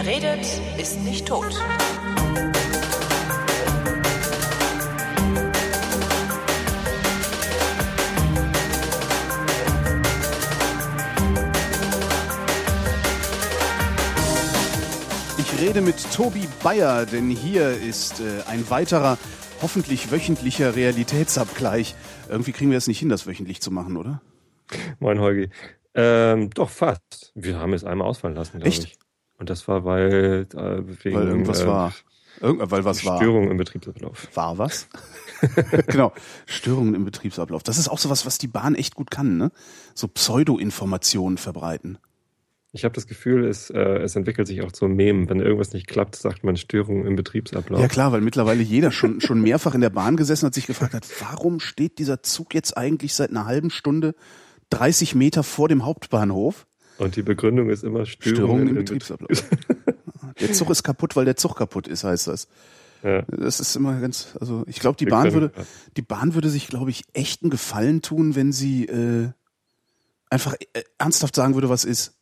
Wer redet, ist nicht tot. Ich rede mit Tobi Bayer, denn hier ist äh, ein weiterer, hoffentlich wöchentlicher Realitätsabgleich. Irgendwie kriegen wir es nicht hin, das wöchentlich zu machen, oder? Moin, Holgi. Ähm, doch, fast. Wir haben es einmal ausfallen lassen, glaube Echt? ich. Und das war, weil, äh, wegen, Weil irgendwas äh, war. Irgend, weil was war. Störung im Betriebsablauf. War was? genau. Störungen im Betriebsablauf. Das ist auch sowas, was die Bahn echt gut kann, ne? So Pseudo-Informationen verbreiten. Ich habe das Gefühl, es, äh, es entwickelt sich auch zum Mem. Wenn irgendwas nicht klappt, sagt man Störung im Betriebsablauf. Ja klar, weil mittlerweile jeder schon, schon mehrfach in der Bahn gesessen hat, sich gefragt hat, warum steht dieser Zug jetzt eigentlich seit einer halben Stunde 30 Meter vor dem Hauptbahnhof? Und die Begründung ist immer Störung, Störungen im im Betriebsablauf. Der Zug ist kaputt, weil der Zug kaputt ist, heißt das. Ja. Das ist immer ganz, also ich glaube, die Wir Bahn können- würde, die Bahn würde sich, glaube ich, echt einen Gefallen tun, wenn sie äh, einfach äh, ernsthaft sagen würde, was ist.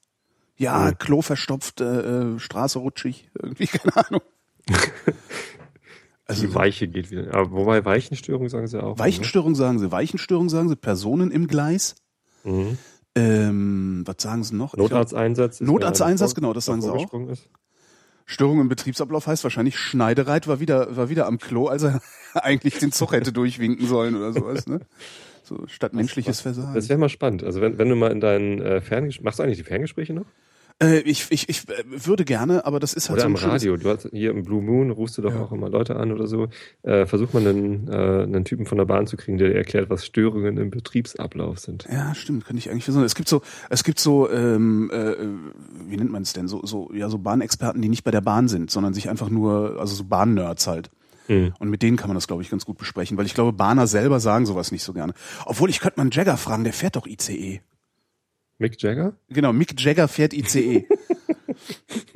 Ja, Mhm. Klo verstopft, äh, äh, Straße rutschig, irgendwie, keine Ahnung. Also Die Weiche geht wieder. Aber wobei Weichenstörung sagen sie auch. Weichenstörung sagen sie, Weichenstörung sagen sie, Personen im Gleis. Ne? Mhm. Ähm, was sagen sie noch? Notarzteinsatz. Notarzteinsatz, genau, das sagen sie auch. Ist. Störung im Betriebsablauf heißt wahrscheinlich, Schneidereit war wieder, war wieder am Klo, als er eigentlich den Zug hätte durchwinken sollen oder sowas, ne? So statt menschliches Versagen. Das wäre mal spannend. Also wenn, wenn du mal in deinen äh, Ferngesprächen, machst du eigentlich die Ferngespräche noch? Äh, ich, ich, ich äh, würde gerne, aber das ist halt Oder so ein schönes- Radio. Du hast hier im Blue Moon rufst du doch Ja. auch immer Leute an oder so. Äh, versuch mal einen, äh, einen Typen von der Bahn zu kriegen, der dir erklärt, was Störungen im Betriebsablauf sind. Ja, stimmt, könnte ich eigentlich versuchen. Es gibt so, es gibt so, ähm, äh, wie nennt man es denn? So, so, ja, so Bahnexperten, die nicht bei der Bahn sind, sondern sich einfach nur, also so Bahnnerds halt. Hm. Und mit denen kann man das, glaube ich, ganz gut besprechen, weil ich glaube, Bahner selber sagen sowas nicht so gerne. Obwohl, ich könnte mal einen Jagger fragen, der fährt doch ICE. Mick Jagger? Genau, Mick Jagger fährt ICE.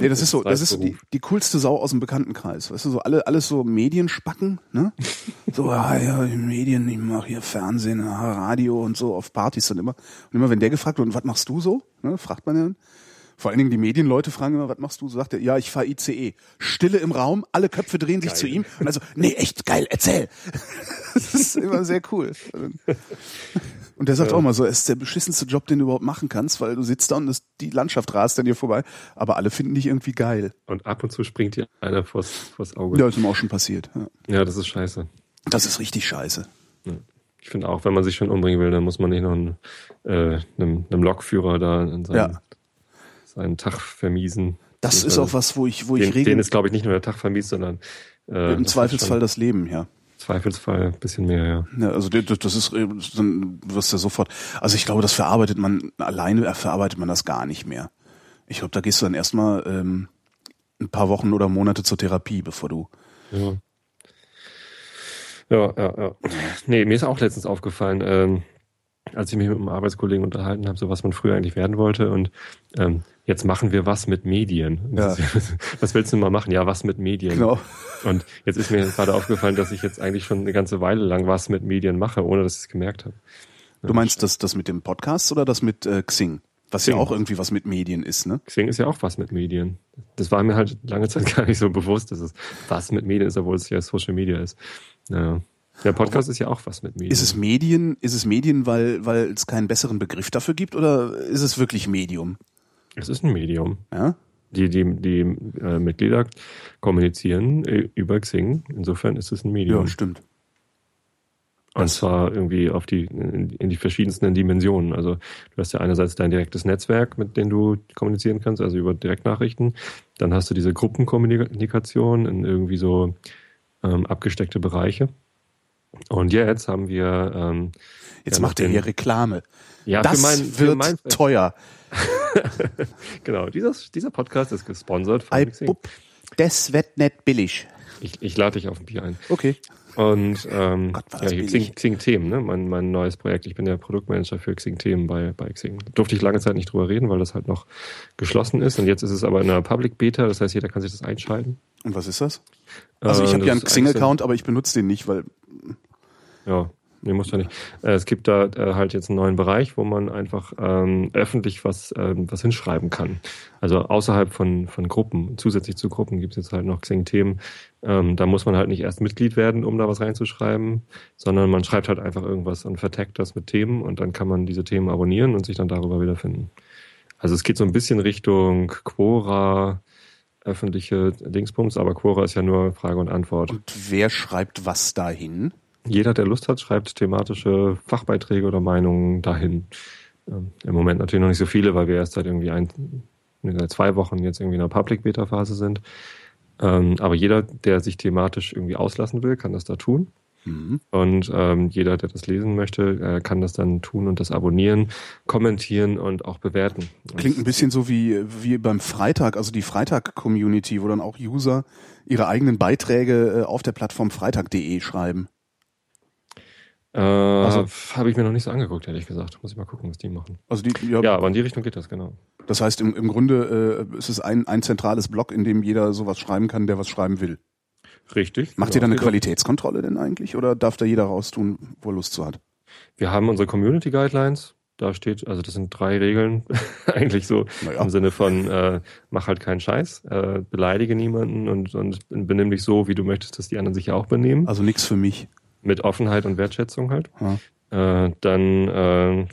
nee, das ist so, das ist die, die coolste Sau aus dem Bekanntenkreis. Weißt du, so alle, alles so Medienspacken, ne? So, ah, ja, die Medien, ich mache hier Fernsehen, ah, Radio und so auf Partys dann immer. Und immer, wenn der gefragt wird, und was machst du so? Ne, fragt man ja. Vor allen Dingen die Medienleute fragen immer, was machst du? So sagt er, ja, ich fahre ICE. Stille im Raum, alle Köpfe drehen sich Geil. zu ihm. Und also, nee, echt geil, erzähl. Das ist immer sehr cool. Und der sagt auch mal so, es ist der beschissenste Job, den du überhaupt machen kannst, weil du sitzt da und das, die Landschaft rast an dir vorbei. Aber alle finden dich irgendwie geil. Und ab und zu springt dir einer vors, vors Auge. Ja, ist mir auch schon passiert. Ja. Ja, das ist scheiße. Das ist richtig scheiße. Ich finde auch, wenn man sich schon umbringen will, dann muss man nicht noch einen, äh, einem, einem Lokführer da in seinen, Ja. Seinen Tag vermiesen. Das ist auch was, wo ich, wo ich Den, den regel, ist, glaube ich, nicht nur der Tag vermiest, sondern äh, im Zweifelsfall das Leben, ja. Zweifelsfall ein bisschen mehr, ja. Ja, also das, ist, äh, dann wirst du sofort, also ich glaube, das verarbeitet man, alleine verarbeitet man das gar nicht mehr. Ich glaube, da gehst du dann erstmal ähm, ein paar Wochen oder Monate zur Therapie, bevor du. Ja. Ja, ja, ja. Nee, mir ist auch letztens aufgefallen, ähm, als ich mich mit einem Arbeitskollegen unterhalten habe, so was man früher eigentlich werden wollte und ähm, jetzt machen wir was mit Medien. Ja. Was willst du mal machen? Ja, was mit Medien. Genau. Und jetzt ist mir gerade aufgefallen, dass ich jetzt eigentlich schon eine ganze Weile lang was mit Medien mache, ohne dass ich es gemerkt habe. Du meinst das, das mit dem Podcast oder das mit äh, Xing? Was ja Xing. auch irgendwie was mit Medien ist, ne? Xing ist ja auch was mit Medien. Das war mir halt lange Zeit gar nicht so bewusst, dass es was mit Medien ist, obwohl es ja Social Media ist. Ja. Der Podcast ist ja auch was mit Medien. Ist es Medien, ist es Medien, weil, weil es keinen besseren Begriff dafür gibt oder ist es wirklich Medium? Es ist ein Medium. Ja? Die, die, die äh, Mitglieder kommunizieren äh, über Xing. Insofern ist es ein Medium. Ja, stimmt. Und zwar irgendwie auf die, in, in die verschiedensten Dimensionen. Also du hast ja einerseits dein direktes Netzwerk, mit dem du kommunizieren kannst, also über Direktnachrichten. Dann hast du diese Gruppenkommunikation in irgendwie so ähm, abgesteckte Bereiche. Und jetzt haben wir ähm, Jetzt Ja, macht er hier Reklame. ja das für mein, für wird mein teuer. genau dieser dieser Podcast ist gesponsert von bup, das wird nicht billig. Ich, ich lade dich auf ein Bier ein. Okay. Und ähm, Gott, ja. Xing, Xing Themen, ne? mein, mein neues Projekt. Ich bin der Produktmanager für Xing Themen bei, bei Xing. Durfte ich lange Zeit nicht drüber reden, weil das halt noch geschlossen ist. Und jetzt ist es aber in einer Public Beta, das heißt, jeder kann sich das einschalten. Und was ist das? Also ich Äh, habe ja einen Xing-Account, aber ich benutze den nicht, weil ja, Nee, muss ja nicht. Äh, es gibt da äh, halt jetzt einen neuen Bereich, wo man einfach ähm, öffentlich was, ähm, was hinschreiben kann. Also außerhalb von, von Gruppen, zusätzlich zu Gruppen gibt es jetzt halt noch Xing-Themen. Ähm, da muss man halt nicht erst Mitglied werden, um da was reinzuschreiben, sondern man schreibt halt einfach irgendwas und vertagt das mit Themen und dann kann man diese Themen abonnieren und sich dann darüber wiederfinden. Also es geht so ein bisschen Richtung Quora, öffentliche Dingsbums, aber Quora ist ja nur Frage und Antwort. Und wer schreibt was dahin? Jeder, der Lust hat, schreibt thematische Fachbeiträge oder Meinungen dahin. Ähm, Im Moment natürlich noch nicht so viele, weil wir erst seit irgendwie ein, seit zwei Wochen jetzt irgendwie in der Public Beta Phase sind. Ähm, aber jeder, der sich thematisch irgendwie auslassen will, kann das da tun. Mhm. Und ähm, jeder, der das lesen möchte, äh, kann das dann tun und das abonnieren, kommentieren und auch bewerten. Klingt ein bisschen so wie, wie beim Freitag, also die Freitag-Community, wo dann auch User ihre eigenen Beiträge äh, auf der Plattform freitag.de schreiben. Äh, also, habe ich mir noch nicht so angeguckt, ehrlich gesagt. Muss ich mal gucken, was die machen. Also die, ja, Ja, aber in die Richtung geht das, genau. Das heißt, im, im Grunde äh, ist es ein, ein zentrales Blog, in dem jeder sowas schreiben kann, der was schreiben will. Richtig. Macht genau. ihr da eine. Qualitätskontrolle denn eigentlich oder darf da jeder raustun, wo er Lust zu hat? Wir haben unsere Community Guidelines. Da steht, also das sind drei Regeln, eigentlich so Naja. im Sinne von äh, mach halt keinen Scheiß, äh, beleidige niemanden und, und benimm dich so, wie du möchtest, dass die anderen sich ja auch benehmen. Also nichts für mich. Mit Offenheit und Wertschätzung halt. Ja. Äh, dann äh,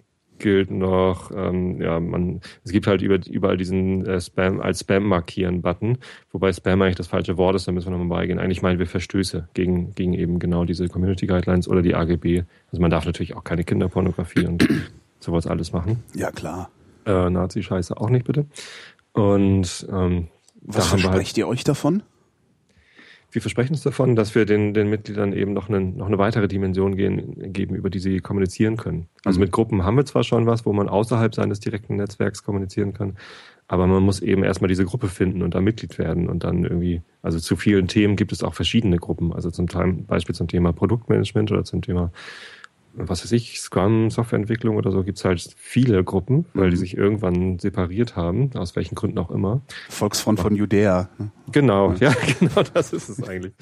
gilt noch, ähm, ja, man, es gibt halt über, überall diesen äh, Spam als Spam markieren Button, wobei Spam eigentlich das falsche Wort ist, da müssen wir nochmal beigehen. Eigentlich meinen wir Verstöße gegen, gegen eben genau diese Community Guidelines oder die AGB. Also man darf natürlich auch keine Kinderpornografie und sowas alles machen. Ja, klar. Äh, Nazi-Scheiße auch nicht bitte. Und ähm, Was halt versprecht ihr euch davon? Wir versprechen uns davon, dass wir den, den Mitgliedern eben noch eine, noch eine weitere Dimension gehen, geben, über die sie kommunizieren können. Also Mhm. mit Gruppen haben wir zwar schon was, wo man außerhalb seines direkten Netzwerks kommunizieren kann, aber man muss eben erstmal diese Gruppe finden und da Mitglied werden und dann irgendwie, also zu vielen Themen gibt es auch verschiedene Gruppen. Also zum Teil, Beispiel zum Thema Produktmanagement oder zum Thema, was weiß ich, Scrum, Softwareentwicklung oder so, gibt es halt viele Gruppen, weil die Mhm. sich irgendwann separiert haben, aus welchen Gründen auch immer. Volksfront von Judäa. ne? Genau, ja, genau das ist es eigentlich.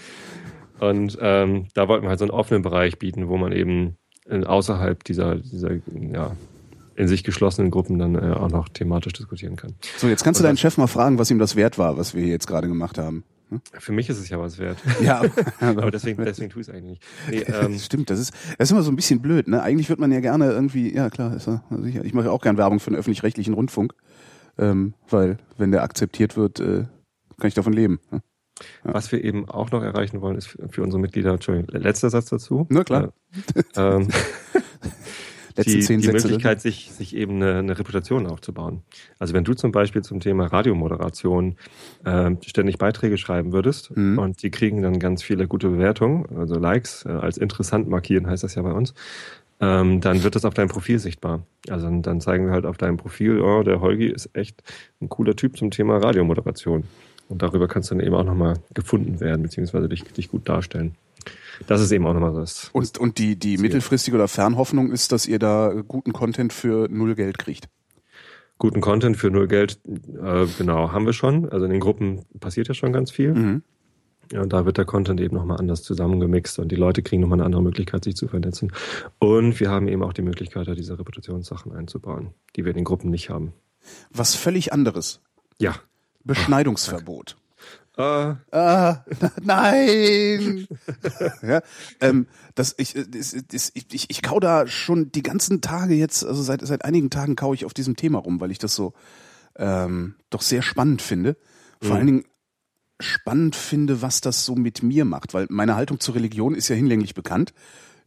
Und ähm, da wollten wir halt so einen offenen Bereich bieten, wo man eben äh, außerhalb dieser, dieser ja, in sich geschlossenen Gruppen dann äh, auch noch thematisch diskutieren kann. So, jetzt kannst du deinen Chef mal fragen, was ihm das wert war, was wir hier jetzt gerade gemacht haben. Für mich ist es ja was wert. Ja, Aber deswegen, deswegen tue ich es eigentlich nicht. Nee, ähm, Stimmt, das ist, das ist immer so ein bisschen blöd. Ne? Eigentlich wird man ja gerne irgendwie, ja klar, ist ja sicher. Ich mache ja auch gern Werbung für den öffentlich-rechtlichen Rundfunk, ähm, weil wenn der akzeptiert wird, äh, kann ich davon leben. Ne? was wir eben auch noch erreichen wollen, ist für, für unsere Mitglieder, Entschuldigung, letzter Satz dazu. Na klar. Äh, ähm, Letzten die, zehn die Sätze. Möglichkeit, sich, sich eben eine, eine Reputation aufzubauen. Also wenn du zum Beispiel zum Thema Radiomoderation äh, ständig Beiträge schreiben würdest Mhm. und die kriegen dann ganz viele gute Bewertungen, also Likes, äh, als interessant markieren heißt das ja bei uns, ähm, dann wird das auf deinem Profil sichtbar. Also dann, dann zeigen wir halt auf deinem Profil, oh, der Holgi ist echt ein cooler Typ zum Thema Radiomoderation. Und darüber kannst du dann eben auch nochmal gefunden werden, beziehungsweise dich, dich gut darstellen. Das ist eben auch nochmal das. Und, und die, die mittelfristige oder Fernhoffnung ist, dass ihr da guten Content für null Geld kriegt. guten Content für null Geld, äh, genau, haben wir schon. Also in den Gruppen passiert ja schon ganz viel. Mhm. Ja, und da wird der Content eben nochmal anders zusammengemixt und die Leute kriegen nochmal eine andere Möglichkeit, sich zu vernetzen. Und wir haben eben auch die Möglichkeit, da diese Reputationssachen einzubauen, die wir in den Gruppen nicht haben. Was völlig anderes. Ja. Beschneidungsverbot. Äh, Ah, nein! ja, ähm, das, ich, äh, das, das, ich, ich, ich kau da schon die ganzen Tage jetzt, also seit, seit einigen Tagen kau ich auf diesem Thema rum, weil ich das so ähm, doch sehr spannend finde. Vor Mhm. allen Dingen spannend finde, was das so mit mir macht, weil meine Haltung zur Religion ist ja hinlänglich bekannt.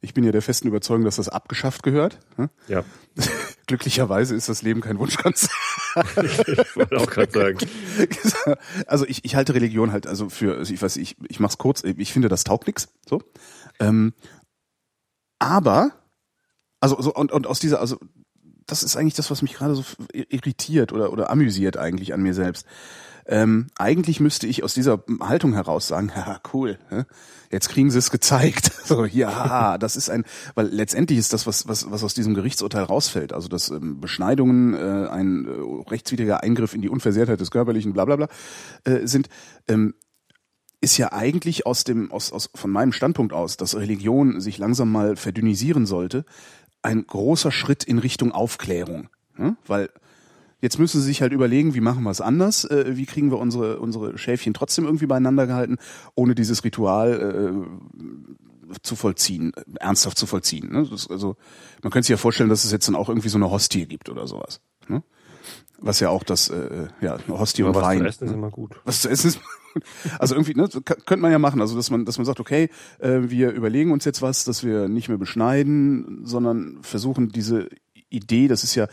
Ich bin ja der festen Überzeugung, dass das abgeschafft gehört. Hm? ja, Glücklicherweise ist das Leben kein Wunschkonzert. ich wollte auch gerade sagen. Also ich, ich halte Religion halt also für, also ich weiß, ich, ich mach's kurz, ich finde, das taugt nix. So. Ähm, aber, also so, und, und aus dieser, also das ist eigentlich das, was mich gerade so irritiert oder, oder amüsiert eigentlich an mir selbst. Ähm, eigentlich müsste ich aus dieser Haltung heraus sagen, ja, cool, jetzt kriegen sie es gezeigt. So, ja, das ist ein, weil letztendlich ist das, was, was, was aus diesem Gerichtsurteil rausfällt, also dass ähm, Beschneidungen äh, ein äh, rechtswidriger Eingriff in die Unversehrtheit des Körperlichen, bla bla bla, äh, sind, ähm, ist ja eigentlich aus dem, aus, aus, von meinem Standpunkt aus, dass Religion sich langsam mal verdünnisieren sollte, ein großer Schritt in Richtung Aufklärung. Ne? Weil jetzt müssen sie sich halt überlegen, wie machen wir es anders, äh, wie kriegen wir unsere, unsere Schäfchen trotzdem irgendwie beieinander gehalten, ohne dieses Ritual äh, zu vollziehen, ernsthaft zu vollziehen. Ne? Das, also man könnte sich ja vorstellen, dass es jetzt dann auch irgendwie so eine Hostie gibt oder sowas. Ne? Was ja auch das, äh, ja, Hostie und was Wein. zu essen ist ne? immer gut. Was zu essen ist. Also irgendwie, ne, könnte man ja machen, also dass man, dass man sagt, okay, äh, wir überlegen uns jetzt was, dass wir nicht mehr beschneiden, sondern versuchen diese Idee, das ist ja,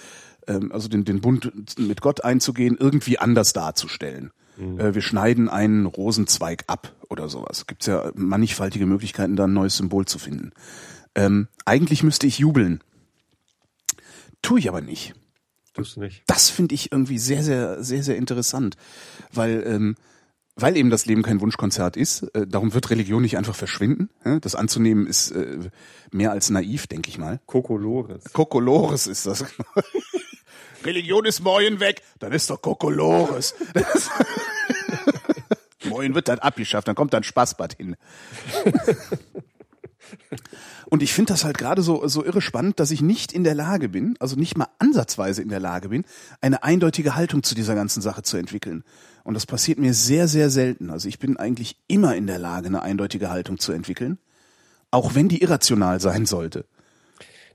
ähm, also den, den Bund mit Gott einzugehen, irgendwie anders darzustellen. Äh, wir schneiden einen Rosenzweig ab oder sowas. Gibt's ja mannigfaltige Möglichkeiten, da ein neues Symbol zu finden. Ähm, eigentlich müsste ich jubeln. Tue ich aber nicht Tust du nicht. das finde ich irgendwie sehr, sehr, sehr, sehr interessant, weil ähm, weil eben das Leben kein Wunschkonzert ist. Äh, darum wird Religion nicht einfach verschwinden. Das anzunehmen ist äh, mehr als naiv, denke ich mal. Kokolores. Kokolores ist das. Religion ist morgen weg, dann ist doch Kokolores. Morgen wird dann abgeschafft, dann kommt dann Spaßbad hin. Und ich finde das halt gerade so, so irre spannend, dass ich nicht in der Lage bin, also nicht mal ansatzweise in der Lage bin, eine eindeutige Haltung zu dieser ganzen Sache zu entwickeln. Und das passiert mir sehr, sehr selten. Also ich bin eigentlich immer in der Lage, eine eindeutige Haltung zu entwickeln, auch wenn die irrational sein sollte.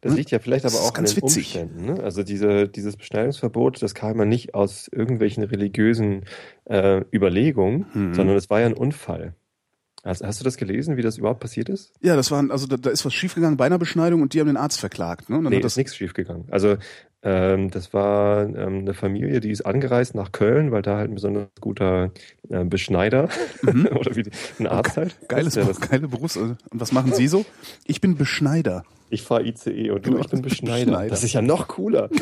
Das liegt ja vielleicht Das aber auch an den witzig. Umständen. Ne? Also diese, dieses Beschneidungsverbot, das kam ja nicht aus irgendwelchen religiösen äh, Überlegungen, Mhm. sondern es war ja ein Unfall. Also, hast du das gelesen, wie das überhaupt passiert ist? Ja, das waren, also da, da ist was schiefgegangen bei einer Beschneidung und die haben den Arzt verklagt. Ne? Und dann Nee, hat ist das, nichts schiefgegangen. Also das war ähm, eine Familie, die ist angereist nach Köln, weil da halt ein besonders guter äh, Beschneider oder wie ein Arzt halt. Mhm. geiles, das, geile Berufs. Und was machen Sie so? Ich bin Beschneider. ich fahre ICE und du, Genau, ich bin Beschneider. Beschneider. Das ist ja noch cooler.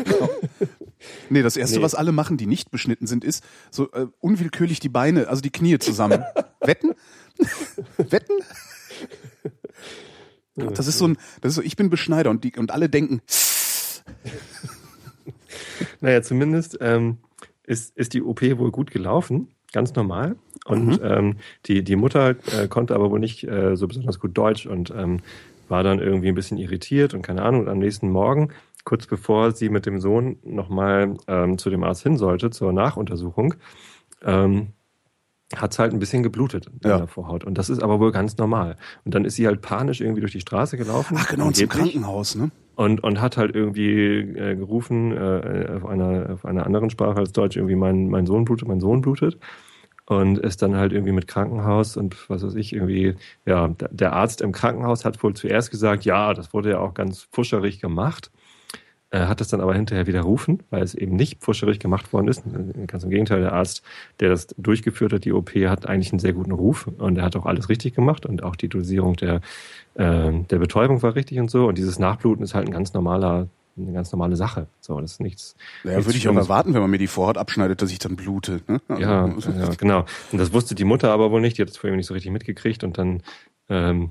Nee, das erste, Nee. was alle machen, die nicht beschnitten sind, ist so äh, unwillkürlich die Beine, also die Knie zusammen. Wetten? Wetten? Das ist so ein, das ist so, ich bin Beschneider und die, und alle denken, Naja, zumindest ähm, ist, ist die OP wohl gut gelaufen, ganz normal. Und ähm, die, die Mutter äh, konnte aber wohl nicht äh, so besonders gut Deutsch und ähm, war dann irgendwie ein bisschen irritiert und keine Ahnung. Und am nächsten Morgen, kurz bevor sie mit dem Sohn nochmal ähm, zu dem Arzt hin sollte, zur Nachuntersuchung, ähm, hat es halt ein bisschen geblutet in Ja. der Vorhaut. Und das ist aber wohl ganz normal. Und dann ist sie halt panisch irgendwie durch die Straße gelaufen. ach genau, und zum. Krankenhaus, ne? Und, und hat halt irgendwie äh, gerufen, äh, auf, einer, auf einer anderen Sprache als Deutsch, irgendwie mein, mein Sohn blutet, mein Sohn blutet. Und ist dann halt irgendwie mit Krankenhaus und was weiß ich, irgendwie, ja, der- der Arzt im Krankenhaus hat wohl zuerst gesagt, ja, das wurde ja auch ganz fuscherig gemacht. Er hat es dann aber hinterher widerrufen, weil es eben nicht fuscherig gemacht worden ist. Ganz im Gegenteil, der Arzt, der das durchgeführt hat, die OP, hat eigentlich einen sehr guten Ruf und er hat auch alles richtig gemacht und auch die Dosierung der, äh, der Betäubung war richtig und so. Und dieses Nachbluten ist halt ein ganz normaler, eine ganz normale Sache. So, das ist nichts. Ja, nichts würde ich auch erwarten, wenn man mir die Vorhaut abschneidet, dass ich dann blute. Ne? Also, Ja, ja, genau. Und das wusste die Mutter aber wohl nicht, die hat es vorher nicht so richtig mitgekriegt und dann, ähm,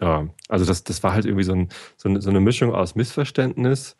ja, also das, das war halt irgendwie so, ein, so, eine, so eine Mischung aus Missverständnis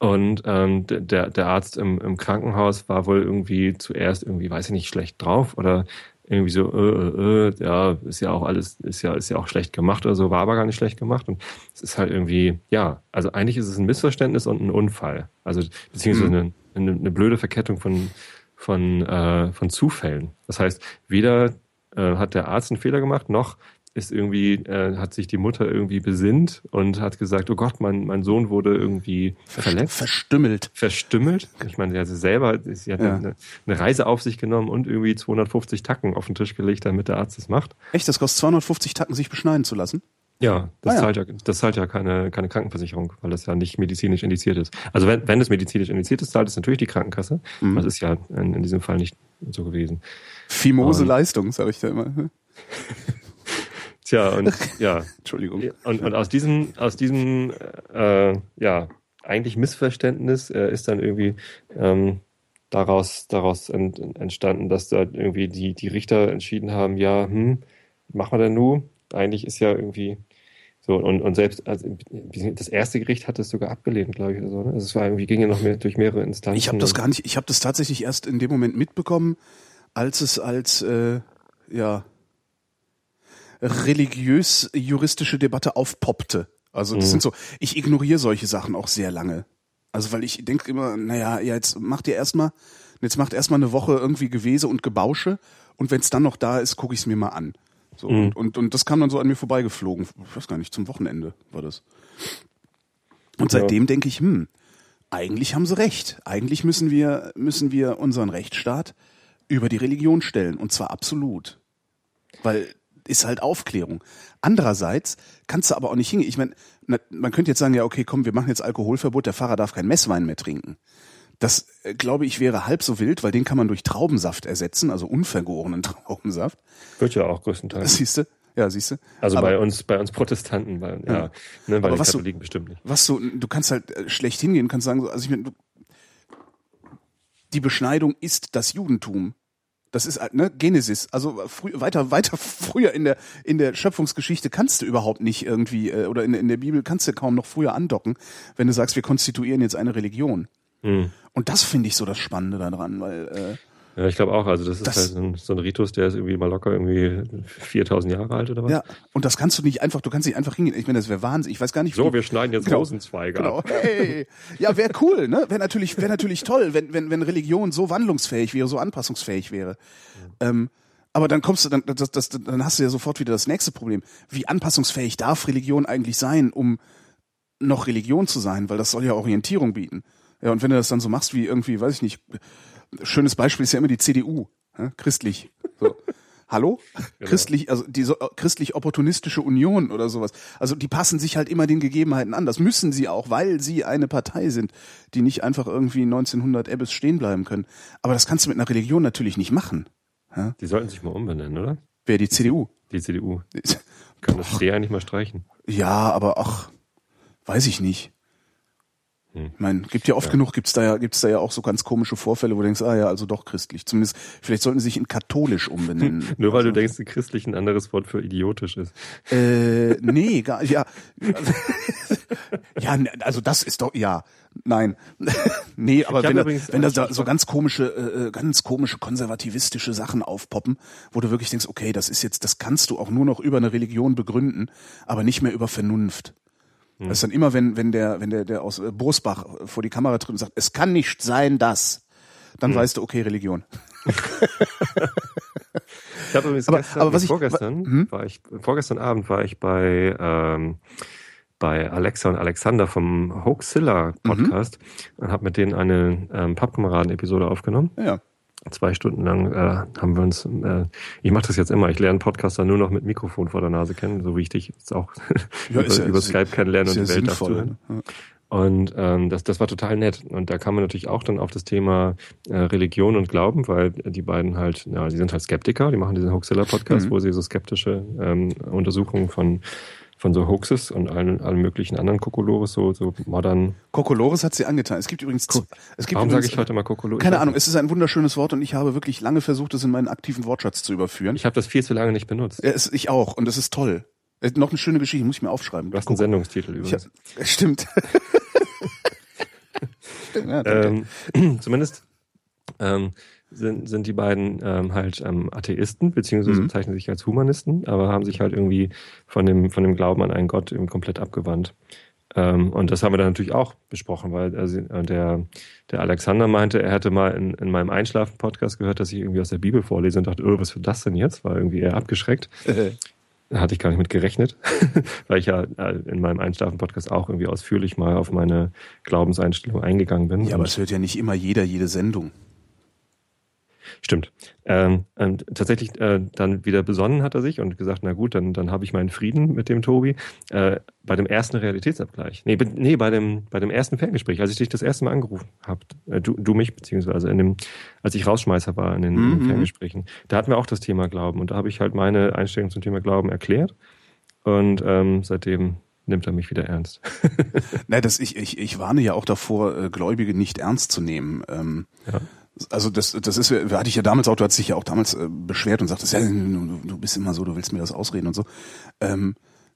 und ähm, der- der, Arzt im, im Krankenhaus war wohl irgendwie zuerst irgendwie, weiß ich nicht, schlecht drauf oder irgendwie so, äh, äh, äh, ja, ist ja auch alles, ist ja, ist ja auch schlecht gemacht oder so, war aber gar nicht schlecht gemacht. Und es ist halt irgendwie, ja, also eigentlich ist es ein Missverständnis und ein Unfall. Also beziehungsweise eine, eine, eine blöde Verkettung von, von, äh, von Zufällen. Das heißt, weder äh, hat der Arzt einen Fehler gemacht, noch ist irgendwie, äh, hat sich die Mutter irgendwie besinnt und hat gesagt, oh Gott, mein, mein Sohn wurde irgendwie verletzt Verstümmelt. verstümmelt. Ich meine, sie hat selber, sie hat Ja. eine, eine Reise auf sich genommen und irgendwie 250 Tacken auf den Tisch gelegt, damit der Arzt das macht. Echt, das kostet 250 Tacken, sich beschneiden zu lassen? Ja, das Ah, ja. zahlt ja, das zahlt ja keine, keine Krankenversicherung, weil das ja nicht medizinisch indiziert ist. Also wenn, wenn es medizinisch indiziert ist, zahlt es natürlich die Krankenkasse. Mhm. Das ist ja in, in diesem Fall nicht so gewesen. Fimose Und- Leistung, sage ich da immer. Tja, und ja, Entschuldigung. und, und aus diesem, aus diesem, äh, ja, eigentlich Missverständnis äh, ist dann irgendwie ähm, daraus, daraus ent, entstanden, dass da irgendwie die, die Richter entschieden haben, ja, hm, machen wir denn nu? Eigentlich ist ja irgendwie so, und, und selbst, also das erste Gericht hat es sogar abgelehnt, glaube ich, oder so. Ne? Also es war irgendwie, ging ja noch mehr durch mehrere Instanzen. Ich habe das gar nicht, ich habe das tatsächlich erst in dem Moment mitbekommen, als es als, äh, ja, religiös-juristische Debatte aufpoppte. Also das sind so, ich ignoriere solche Sachen auch sehr lange. Also weil ich denke immer, naja, ja, jetzt macht ihr erstmal, jetzt macht erstmal eine Woche irgendwie Gewese und Gebausche und wenn es dann noch da ist, gucke ich es mir mal an. So, und, und, und das kam dann so an mir vorbeigeflogen. Ich weiß gar nicht, zum Wochenende war das. Und Ja. seitdem denke ich, hm, eigentlich haben sie recht. Eigentlich müssen wir, müssen wir unseren Rechtsstaat über die Religion stellen. Und zwar absolut. Weil ist halt Aufklärung. Andererseits kannst du aber auch nicht hingehen. Ich meine, man könnte jetzt sagen, ja, okay, komm, wir machen jetzt Alkoholverbot, der Fahrer darf kein Messwein mehr trinken. Das, äh, glaube ich, wäre halb so wild, weil den kann man durch Traubensaft ersetzen, also unvergorenen Traubensaft. Wird ja auch größtenteils. Siehst du? Ja, siehst du? Also aber, bei uns, bei uns Protestanten, bei, ja, Ja. ne, bei Aber den was du- Katholiken bestimmt nicht. was du, du kannst halt äh, schlecht hingehen, kannst sagen, so, also ich meine, du- die Beschneidung ist das Judentum. Das ist halt, ne, Genesis. Also früh, weiter, weiter früher in der, in der Schöpfungsgeschichte kannst du überhaupt nicht irgendwie, äh, oder in, in der Bibel kannst du kaum noch früher andocken, wenn du sagst, wir konstituieren jetzt eine Religion. Hm. Und das finde ich so das Spannende daran, weil, äh, Ja, ich glaube auch. Also das ist Das- halt so ein, so ein Ritus, der ist irgendwie mal locker irgendwie 4000 Jahre alt oder was? ja, und das kannst du nicht einfach, du kannst nicht einfach hingehen. Ich meine, das wäre Wahnsinn. Ich weiß gar nicht, So, wie- wir schneiden jetzt Genau. Rosenzweige Genau. ab. Hey. Ja, wäre cool, ne? Wäre natürlich, wäre natürlich toll, wenn, wenn, wenn Religion so wandlungsfähig wäre, so anpassungsfähig wäre. Ähm, aber dann kommst du, dann, das, das, dann hast du ja sofort wieder das nächste Problem. Wie anpassungsfähig darf Religion eigentlich sein, um noch Religion zu sein? Weil das soll ja Orientierung bieten. Ja, und wenn du das dann so machst wie irgendwie, weiß ich nicht, schönes Beispiel ist ja immer die CDU, ja? christlich. So. Hallo? Christlich, also diese christlich-opportunistische Union oder sowas. Also die passen sich halt immer den Gegebenheiten an. Das müssen sie auch, weil sie eine Partei sind, die nicht einfach irgendwie 1900 Ebbes stehen bleiben können. Aber das kannst du mit einer Religion natürlich nicht machen. Die sollten sich mal umbenennen, oder? Wer die CDU? Die CDU. Kann das D eigentlich mal streichen. Ja, aber ach, weiß ich nicht. Hm. Ich meine, gibt ja oft genug, gibt's da ja, gibt's da ja auch so ganz komische Vorfälle, wo du denkst, ah ja, also doch christlich. Zumindest, vielleicht sollten sie sich in katholisch umbenennen. Nur weil also, du denkst, dass christlich ein anderes Wort für idiotisch ist. Äh, nee, gar, ja. ja, also das ist doch, ja, nein. nee, aber wenn da, übrigens- wenn da so ganz komische, äh, äh, ganz komische konservativistische Sachen aufpoppen, wo du wirklich denkst, okay, das ist jetzt, das kannst du auch nur noch über eine Religion begründen, aber nicht mehr über Vernunft. Das ist dann immer, wenn, wenn der, wenn der, der aus äh, Bosbach vor die Kamera tritt und sagt, es kann nicht sein, dass, dann weißt du, okay, Religion. Ich habe übrigens Aber- gestern, aber was ich- vorgestern, hm? war ich, vorgestern Abend war ich bei, ähm, bei Alexa und Alexander vom Hoaxilla Podcast Mhm. und habe mit denen eine ähm, Pappkameraden-Episode aufgenommen. Ja. Zwei Stunden lang äh, haben wir uns, äh, ich mache das jetzt immer, ich lerne Podcaster nur noch mit Mikrofon vor der Nase kennen, so wie ich dich jetzt auch Ja, über, ja- über Skype kennenlernen und ja die Welt dazu. Ne? Und ähm, das, das war total nett. Und da kam man natürlich auch dann auf das Thema äh, Religion und Glauben, weil die beiden halt, ja, die sind halt Skeptiker, die machen diesen Hoaxilla-Podcast, Mhm. wo sie so skeptische ähm, Untersuchungen von, von so Hoaxes und allen, allen möglichen anderen Kokolores, so, so modern. Kokolores hat sie angetan. Es gibt übrigens, es gibt Warum sage ich heute mal Kokolores? Keine Ahnung, es ist ein wunderschönes Wort und ich habe wirklich lange versucht, es in meinen aktiven Wortschatz zu überführen. Ich habe das viel zu lange nicht benutzt. Ja, es, ich auch und es ist toll. Äh, Noch eine schöne Geschichte, muss ich mir aufschreiben. Du hast einen Sendungstitel übrigens. hab, stimmt. stimmt ja. Ähm, zumindest ähm, sind, sind die beiden ähm, halt ähm, Atheisten, beziehungsweise Mhm. bezeichnen sich als Humanisten, aber haben sich halt irgendwie von dem, von dem Glauben an einen Gott eben komplett abgewandt. Ähm, und das haben wir dann natürlich auch besprochen, weil also, äh, der, der Alexander meinte, er hätte mal in, in meinem Einschlafen-Podcast gehört, dass ich irgendwie aus der Bibel vorlese und dachte, oh, was wird das denn jetzt? War irgendwie eher abgeschreckt. Da hatte ich gar nicht mit gerechnet, weil ich ja äh, in meinem Einschlafen-Podcast auch irgendwie ausführlich mal auf meine Glaubenseinstellung eingegangen bin. ja, aber es hört ja nicht immer jeder jede Sendung. Stimmt. Ähm, und tatsächlich äh, dann wieder besonnen hat er sich und gesagt, na gut, dann, dann habe ich meinen Frieden mit dem Tobi. Äh, bei dem ersten Realitätsabgleich. Nee, be- nee bei, dem, bei dem ersten Ferngespräch, als ich dich das erste Mal angerufen habe, äh, du, du mich, beziehungsweise in dem, als ich Rausschmeißer war in den, in Mhm. den Ferngesprächen, da hatten wir auch das Thema Glauben und da habe ich halt meine Einstellung zum Thema Glauben erklärt und ähm, seitdem nimmt er mich wieder ernst. Na, das, ich, ich, ich warne ja auch davor, äh, Gläubige nicht ernst zu nehmen. Ähm, Ja. Also das, das ist, ja- hatte ich ja damals auch, du hast dich ja auch damals äh, beschwert und sagtest, ja, du, bist immer so, du willst mir das ausreden und so. Ähm,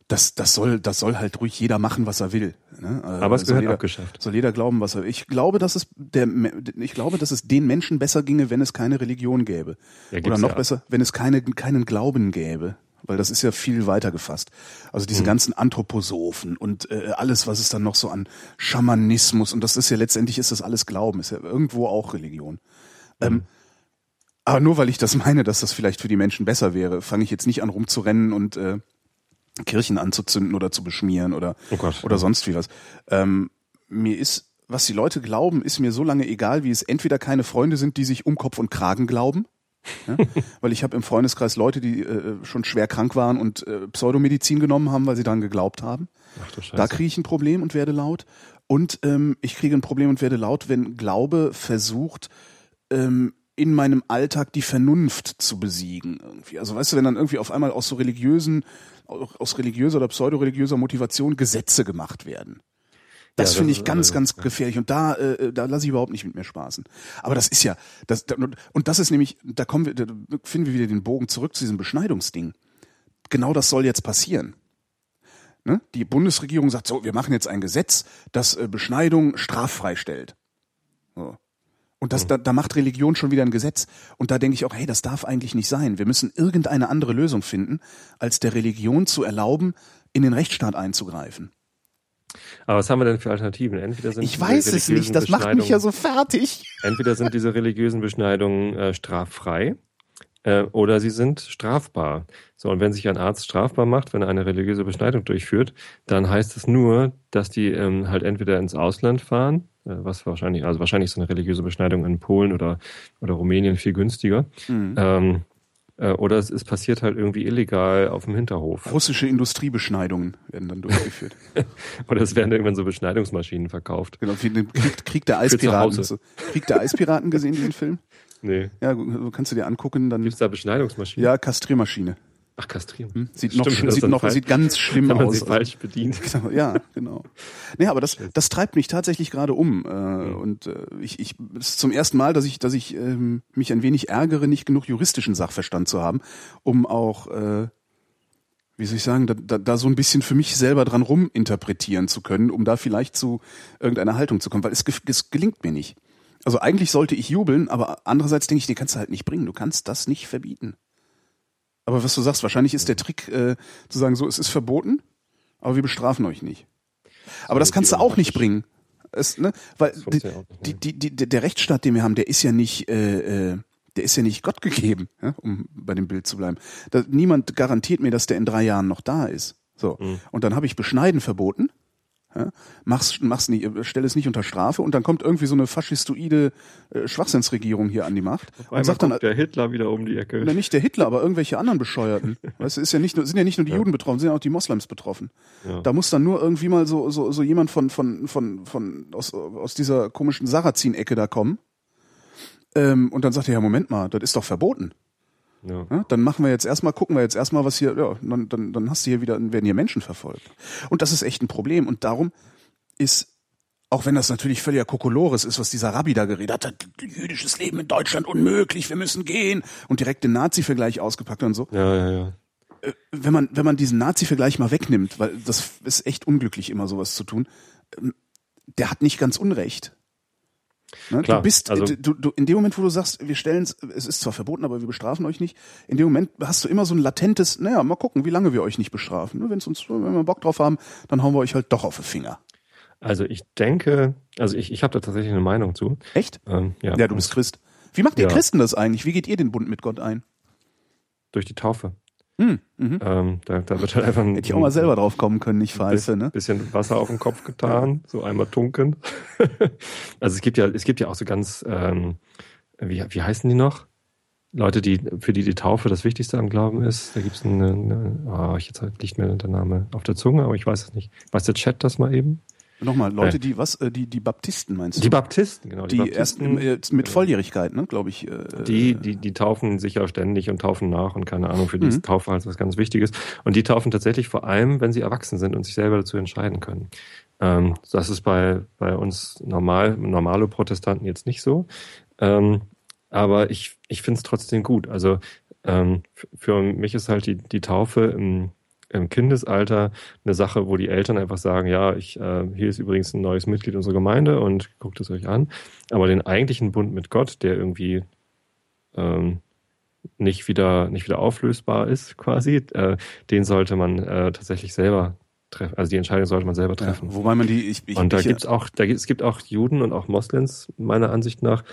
das, das soll, das soll halt ruhig jeder machen, was er will. Ne? Äh, Aber es soll gehört jeder, abgeschafft. Soll jeder glauben, was er will. Ich glaube, dass es der, ich glaube, dass es den Menschen besser ginge, wenn es keine Religion gäbe. Ja, Oder noch ja. besser, wenn es keine, keinen Glauben gäbe. Weil das ist ja viel weiter gefasst. Also diese Mhm. ganzen Anthroposophen und äh, alles, was es dann noch so an Schamanismus und das ist ja letztendlich ist das alles Glauben, ist ja irgendwo auch Religion. Ähm, aber nur weil ich das meine, dass das vielleicht für die Menschen besser wäre, fange ich jetzt nicht an rumzurennen und äh, Kirchen anzuzünden oder zu beschmieren oder Oh oder sonst wie was. Ähm, mir ist, was die Leute glauben, ist mir so lange egal, wie es entweder keine Freunde sind, die sich um Kopf und Kragen glauben. Ja? Weil ich habe im Freundeskreis Leute, die äh, schon schwer krank waren und äh, Pseudomedizin genommen haben, weil sie daran geglaubt haben. Ach. Da kriege ich ein Problem und werde laut. Und ähm, ich kriege ein Problem und werde laut, wenn Glaube versucht, ähm, in meinem Alltag die Vernunft zu besiegen. Irgendwie. Also weißt du, wenn dann irgendwie auf einmal aus so religiösen, aus religiöser oder pseudoreligiöser Motivation Gesetze gemacht werden. Das Ja, finde ich ist, ganz, äh, ganz gefährlich. Und da, äh, da lasse ich überhaupt nicht mit mir spaßen. Aber das ist ja, das, da- und das ist nämlich, da kommen wir, da finden wir wieder den Bogen zurück zu diesem Beschneidungsding. Genau das soll jetzt passieren. Ne? Die Bundesregierung sagt so, wir machen jetzt ein Gesetz, das äh, Beschneidung straffrei stellt. So. Und das, da, da macht Religion schon wieder ein Gesetz. Und da denke ich auch, hey, das darf eigentlich nicht sein. Wir müssen irgendeine andere Lösung finden, als der Religion zu erlauben, in den Rechtsstaat einzugreifen. Aber was haben wir denn für Alternativen? Entweder sind Ich weiß es nicht, das macht mich ja so fertig. Entweder sind diese religiösen Beschneidungen äh, straffrei äh, oder sie sind strafbar. So, und wenn sich ein Arzt strafbar macht, wenn er eine religiöse Beschneidung durchführt, dann heißt es nur, dass die ähm, halt entweder ins Ausland fahren, äh, was wahrscheinlich, also wahrscheinlich ist eine religiöse Beschneidung in Polen oder, oder Rumänien viel günstiger. Mhm. Ähm, äh, oder es, es passiert halt irgendwie illegal auf dem Hinterhof. Russische Industriebeschneidungen werden dann durchgeführt. Oder es werden irgendwann so Beschneidungsmaschinen verkauft. genau, wie den Krieg, Krieg der Eispiraten. Krieg der Eispiraten gesehen, diesen Film? Nee. Ja, kannst du dir angucken, dann. Gibt es da Beschneidungsmaschinen? Ja, Kastriermaschine. Ach, kastrieren. Hm? Sieht Stimmt, noch, sieht noch, sieht ganz schlimm Wenn man aus. sie falsch bedient. Genau, ja, genau. Nee, aber das, das treibt mich tatsächlich gerade um. Äh, Und äh, ich, ich es ist zum ersten Mal, dass ich, dass ich ähm, mich ein wenig ärgere, nicht genug juristischen Sachverstand zu haben, um auch, äh, wie soll ich sagen, da, da, da so ein bisschen für mich selber dran ruminterpretieren zu können, um da vielleicht zu irgendeiner Haltung zu kommen, weil es, es gelingt mir nicht. Also eigentlich sollte ich jubeln, aber andererseits denke ich, den kannst du halt nicht bringen. Du kannst das nicht verbieten. Aber was du sagst, wahrscheinlich ist der Trick äh, zu sagen, so, es ist verboten, aber wir bestrafen euch nicht. Aber das kannst du auch nicht bringen. Es, ne? Weil die, die, die, die, der Rechtsstaat, den wir haben, der ist ja nicht, äh, äh, der ist ja nicht Gott gegeben, ja? um bei dem Bild zu bleiben. Da, niemand garantiert mir, dass der in drei Jahren noch da ist. So. Und dann habe ich Beschneiden verboten. Ja? Mach's, mach's nicht, stell es nicht unter Strafe und dann kommt irgendwie so eine faschistoide äh, Schwachsinnsregierung hier an die Macht und Einmal sagt dann, der Hitler wieder um die Ecke. na, nicht der Hitler, aber irgendwelche anderen Bescheuerten. Weißt ist ja nicht nur, sind ja nicht nur die Juden betroffen, sind ja auch die Moslems betroffen. Ja. Da muss dann nur irgendwie mal so, so, so jemand von, von, von, von, aus, aus dieser komischen Sarrazin-Ecke da kommen. Ähm, und dann sagt er, ja, Moment mal, das ist doch verboten. Ja. Ja, dann machen wir jetzt erstmal, gucken wir jetzt erstmal, was hier, ja, dann, dann, dann hast du hier wieder, werden hier Menschen verfolgt. Und das ist echt ein Problem. Und darum ist, auch wenn das natürlich völliger Kokolores ist, was dieser Rabbi da geredet hat, jüdisches Leben in Deutschland unmöglich, wir müssen gehen und direkt den Nazi-Vergleich ausgepackt und so. ja, ja, ja. Wenn man, wenn man diesen Nazi-Vergleich mal wegnimmt, weil das ist echt unglücklich, immer sowas zu tun, ähm, der hat nicht ganz Unrecht. Ne? Klar, du bist, also- du, du, in dem Moment, wo du sagst, wir stellen es, es ist zwar verboten, aber wir bestrafen euch nicht, in dem Moment hast du immer so ein latentes, naja, mal gucken, wie lange wir euch nicht bestrafen. Ne? Wenn's uns, wenn wir Bock drauf haben, dann hauen wir euch halt doch auf den Finger. Also ich denke, also ich, ich habe da tatsächlich eine Meinung zu. Echt? Ähm, ja, Ja, du bist Christ. Wie macht ihr Ja. Christen das eigentlich? Wie geht ihr den Bund mit Gott ein? durch die Taufe. Hm, mhm. Ähm, da, da wird halt einfach ein, Hätte ich auch mal selber drauf kommen können, nicht ein pfeife, ne? bisschen Wasser auf den Kopf getan, so einmal tunken. also es gibt ja, es gibt ja auch so ganz, ähm, wie, wie heißen die noch? Leute, die für die die Taufe das Wichtigste am Glauben ist. Da gibt es eine, eine oh, jetzt liegt mir der Name auf der Zunge, aber ich weiß es nicht. Weiß der Chat das mal eben? Nochmal, Leute, die was, äh, die, die Baptisten meinst du? Die Baptisten, genau. die erst Baptisten, äh, mit Volljährigkeit, ne, glaube ich. Äh, Die, die, die taufen sich ja ständig und taufen nach und keine Ahnung, für die Mhm. ist Taufe halt was ganz Wichtiges. Und die taufen tatsächlich vor allem, wenn sie erwachsen sind und sich selber dazu entscheiden können. Ähm, das ist bei, bei uns normal, normale Protestanten jetzt nicht so. Ähm, aber ich, ich finde es trotzdem gut. Also ähm, für mich ist halt die, die Taufe im, im Kindesalter eine Sache, wo die Eltern einfach sagen, ja, ich, äh, hier ist übrigens ein neues Mitglied unserer Gemeinde und guckt es euch an. Aber den eigentlichen Bund mit Gott, der irgendwie ähm, nicht wieder, nicht wieder auflösbar ist, quasi, äh, den sollte man äh, tatsächlich selber treffen. Also die Entscheidung sollte man selber treffen. Ja, wobei man die, ich, ich, und da ich, gibt's auch, da gibt, es gibt auch Juden und auch Moslems, meiner Ansicht nach,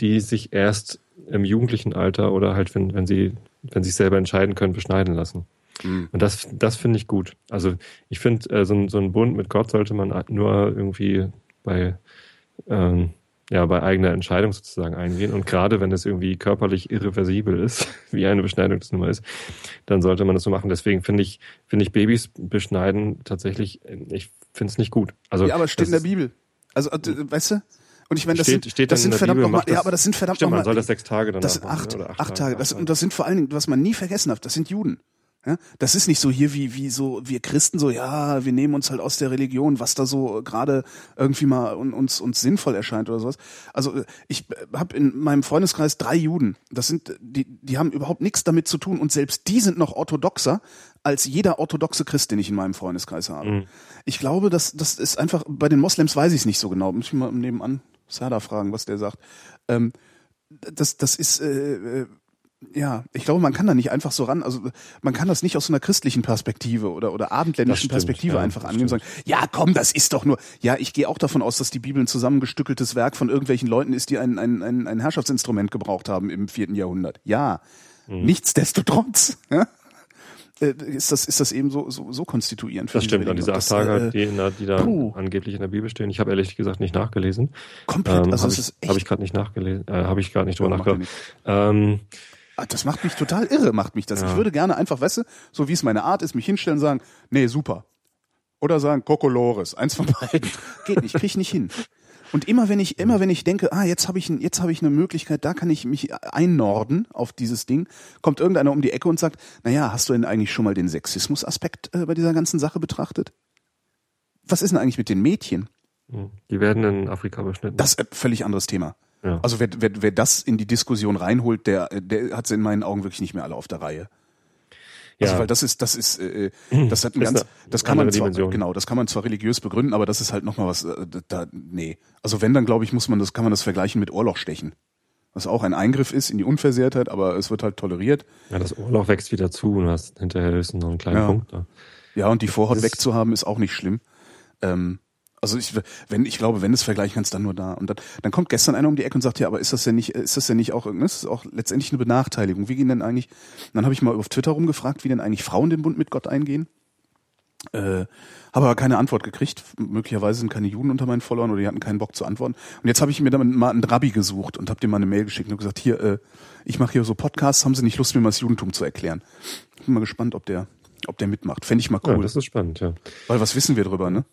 die sich erst im jugendlichen Alter oder halt, wenn, wenn sie, wenn sie sich selber entscheiden können, beschneiden lassen. Mhm. Und das, das finde ich gut. Also ich finde, äh, so, so ein Bund mit Gott sollte man nur irgendwie bei, ähm, ja, bei eigener Entscheidung sozusagen eingehen. Und gerade wenn es irgendwie körperlich irreversibel ist, wie eine Beschneidung das nun mal ist, dann sollte man das so machen. Deswegen finde ich, finde ich Babys beschneiden tatsächlich, ich finde es nicht gut. Also, ja, aber steht in der Bibel. Also, äh, weißt du? Und ich meine, das steht, sind, steht das sind verdammt Bibel, nochmal, das, ja, aber das sind verdammt stimmt, nochmal. man soll das sechs Tage dann Das sind acht, oder acht, Tage. Das, acht und das sind vor allen Dingen, was man nie vergessen darf, das sind Juden. Ja, das ist nicht so hier wie wie so wir Christen so ja wir nehmen uns halt aus der Religion was da so gerade irgendwie mal uns uns sinnvoll erscheint oder sowas. Also ich habe in meinem Freundeskreis drei Juden. Das sind die die haben überhaupt nichts damit zu tun und selbst die sind noch orthodoxer als jeder orthodoxe Christ den ich in meinem Freundeskreis habe. Mhm. ich glaube dass das ist einfach bei den Moslems weiß ich es nicht so genau. Muss ich mal nebenan Sada fragen was der sagt. Ähm, das das ist äh, äh, ja, ich glaube, man kann da nicht einfach so ran, also man kann das nicht aus so einer christlichen Perspektive oder, oder abendländischen stimmt, Perspektive ja, einfach angehen und sagen, ja komm, das ist doch nur, ja, ich gehe auch davon aus, dass die Bibel ein zusammengestückeltes Werk von irgendwelchen Leuten ist, die ein, ein, ein, ein Herrschaftsinstrument gebraucht haben im vierten Jahrhundert. Ja, Mhm. nichtsdestotrotz, ja, äh, ist das, ist das eben so, so, so konstituierend für Das stimmt, an diese acht Tage, äh, die, in der, die da puh. angeblich in der Bibel stehen. Ich habe ehrlich gesagt nicht nachgelesen. komplett, Ähm, also habe ich, echt, hab ich gerade nicht nachgelesen, äh, habe ich gerade nicht drüber Ja, nachgedacht. Ähm, Das macht mich total irre, macht mich das. Ja. Ich würde gerne einfach, weißt du, so wie es meine Art ist, mich hinstellen und sagen, nee, super. Oder sagen, Kokolores, eins von beiden. Geht nicht, krieg ich nicht hin. Und immer wenn ich, immer wenn ich denke, ah, jetzt habe ich, jetzt habe ich eine Möglichkeit, da kann ich mich einnorden auf dieses Ding, kommt irgendeiner um die Ecke und sagt, naja, hast du denn eigentlich schon mal den Sexismus-Aspekt äh, bei dieser ganzen Sache betrachtet? Was ist denn eigentlich mit den Mädchen? die werden in Afrika beschnitten. Das ist ein völlig anderes Thema. Ja. Also wer, wer, wer das in die Diskussion reinholt, der, der hat sie in meinen Augen wirklich nicht mehr alle auf der Reihe. Also Ja. weil das ist, das ist, äh, das hat ein ganz, das kann man zwar, Dimension. genau, das kann man zwar religiös begründen, aber das ist halt nochmal was, äh, da, nee. Also wenn, dann glaube ich, muss man das, kann man das vergleichen mit Ohrlochstechen. Was auch ein Eingriff ist in die Unversehrtheit, aber es wird halt toleriert. ja, das Ohrloch wächst wieder zu und hast hinterher höchstens noch einen kleinen Ja. Punkt da. Ja, und die Vorhaut wegzuhaben ist auch nicht schlimm. Ähm, also ich, wenn, ich glaube, wenn du es vergleichen kannst, dann nur da. Und dann, dann kommt gestern einer um die Ecke und sagt, ja, aber ist das denn nicht, ist das denn nicht auch, das ist auch letztendlich eine Benachteiligung. Wie gehen denn eigentlich, und dann habe ich mal auf Twitter rumgefragt, wie denn eigentlich Frauen den Bund mit Gott eingehen. Äh, habe aber keine Antwort gekriegt. Möglicherweise sind keine Juden unter meinen Followern oder die hatten keinen Bock zu antworten. Und jetzt habe ich mir dann mal einen Rabbi gesucht und habe dem mal eine Mail geschickt und gesagt, hier, äh, ich mache hier so Podcasts, haben Sie nicht Lust, mir mal das Judentum zu erklären? Bin mal gespannt, ob der, ob der mitmacht. Fände ich mal Ja, cool. das ist spannend, ja. Weil was wissen wir drüber, ne?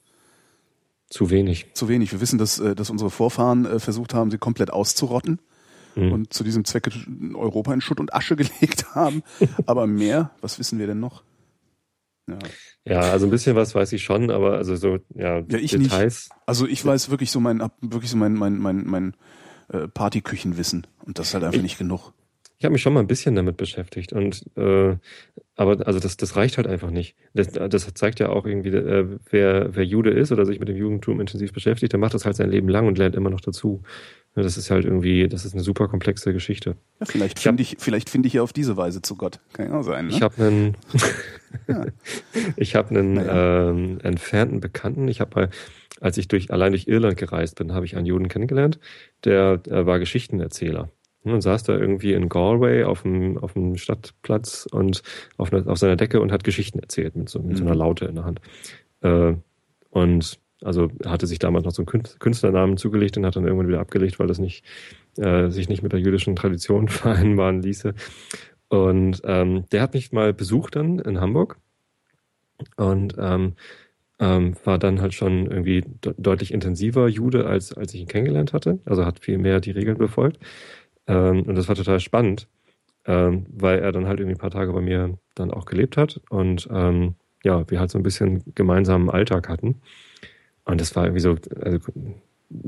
Zu wenig. Zu wenig. Wir wissen, dass, äh, dass unsere Vorfahren äh, versucht haben, sie komplett auszurotten Mhm. und zu diesem Zwecke Europa in Schutt und Asche gelegt haben. Aber mehr, was wissen wir denn noch? Ja. Ja, also ein bisschen was weiß ich schon, aber also so, ja, Ja, ich Details. Also ich weiß wirklich so mein, wirklich so mein, mein, mein, mein äh, Partyküchenwissen und das ist halt einfach Ich- nicht genug. Ich habe mich schon mal ein bisschen damit beschäftigt und äh, aber also das, das reicht halt einfach nicht. Das, das zeigt ja auch irgendwie, äh, wer, wer Jude ist oder sich mit dem Judentum intensiv beschäftigt, der macht das halt sein Leben lang und lernt immer noch dazu. Das ist halt irgendwie, das ist eine super komplexe Geschichte. Ja, vielleicht Ich hab- finde ich, vielleicht finde ich ja auf diese Weise zu Gott. Kann ja auch sein. Ne? Ich habe einen, Ja. ich habe einen Naja. ähm, entfernten Bekannten. Ich habe mal, als ich durch allein durch Irland gereist bin, habe ich einen Juden kennengelernt. Der, der war Geschichtenerzähler und saß da irgendwie in Galway auf dem auf dem Stadtplatz und auf, einer, auf seiner Decke und hat Geschichten erzählt mit so, mit so einer Mhm. Laute in der Hand. Äh, und also hatte sich damals noch so einen Kün- Künstlernamen zugelegt und hat dann irgendwann wieder abgelegt, weil das nicht äh, sich nicht mit der jüdischen Tradition vereinbaren ließe. Und ähm, der hat mich mal besucht dann in Hamburg und ähm, ähm, war dann halt schon irgendwie de deutlich intensiver Jude, als, als ich ihn kennengelernt hatte. Also hat viel mehr die Regeln befolgt. Ähm, und das war total spannend, ähm, weil er dann halt irgendwie ein paar Tage bei mir dann auch gelebt hat und ähm, ja, wir halt so ein bisschen gemeinsamen Alltag hatten. Und das war irgendwie so, also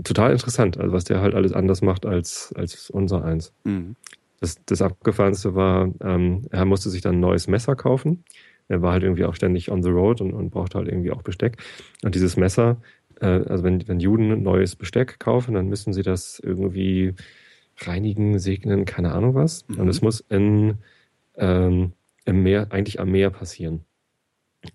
total interessant, also was der halt alles anders macht als, als unser eins. Mhm. Das, das Abgefahrenste war, ähm, er musste sich dann ein neues Messer kaufen. Er war halt irgendwie auch ständig on the road und, und brauchte halt irgendwie auch Besteck. Und dieses Messer, äh, also wenn, wenn Juden ein neues Besteck kaufen, dann müssen sie das irgendwie reinigen, segnen, keine Ahnung was. Mhm. Und es muss in, ähm, im Meer, eigentlich am Meer passieren.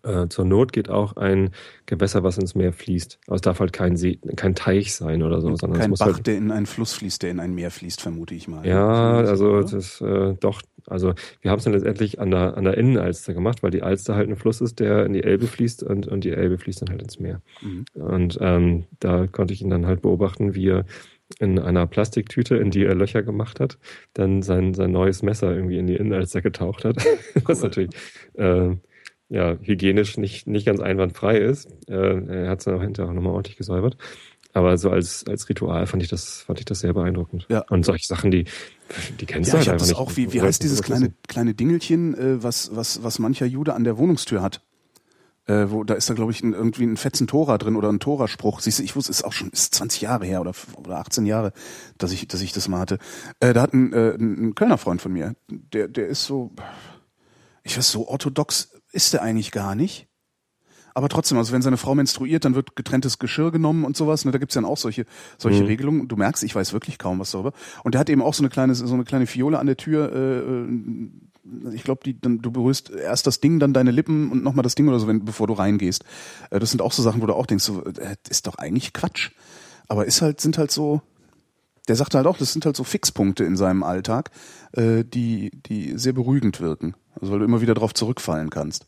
Äh, zur Not geht auch ein Gewässer, was ins Meer fließt. Aber es darf halt kein See, kein Teich sein oder so, sondern es Kein muss Bach, halt der in einen Fluss fließt, der in ein Meer fließt, vermute ich mal. Ja, also das ist äh, doch, also wir haben es dann letztendlich an der, an der Innenalster gemacht, weil die Alster halt ein Fluss ist, der in die Elbe fließt und, und die Elbe fließt dann halt ins Meer. Mhm. Und ähm, da konnte ich ihn dann halt beobachten, wie er in einer Plastiktüte, in die er Löcher gemacht hat, dann sein, sein neues Messer irgendwie in die Innenalster getaucht hat. Was natürlich äh, ja, hygienisch nicht, nicht ganz einwandfrei ist. Äh, er hat es dann auch hinterher auch nochmal ordentlich gesäubert. Aber so als, als Ritual fand ich das, fand ich das sehr beeindruckend. Ja. Und solche Sachen, die, die kennst Ja, du ich halt habe einfach das nicht. auch, wie, wie heißt dieses kleine, kleine Dingelchen, äh, was, was, was mancher Jude an der Wohnungstür hat? Äh, wo, da ist da, glaube ich, ein, irgendwie ein fetzen Tora drin oder ein Tora-Spruch. Siehst du, ich wusste, ist auch schon, ist 20 Jahre her oder, oder 18 Jahre, dass ich, dass ich das mal hatte. Äh, da hat ein, äh, ein Kölner Freund von mir, der, der ist so, ich weiß, so orthodox ist der eigentlich gar nicht. Aber trotzdem, also wenn seine Frau menstruiert, dann wird getrenntes Geschirr genommen und sowas. Ne, da gibt's dann auch solche, solche Mhm. Regelungen. Du merkst, ich weiß wirklich kaum was darüber. Und der hat eben auch so eine kleine, so eine kleine Fiole an der Tür. Äh, äh, ich glaube, du berührst erst das Ding, dann deine Lippen und nochmal das Ding oder so, wenn, bevor du reingehst. Äh, das sind auch so Sachen, wo du auch denkst, so, äh, ist doch eigentlich Quatsch. Aber ist halt, sind halt so, der sagt halt auch, das sind halt so Fixpunkte in seinem Alltag, äh, die, die sehr beruhigend wirken. Also weil du immer wieder drauf zurückfallen kannst.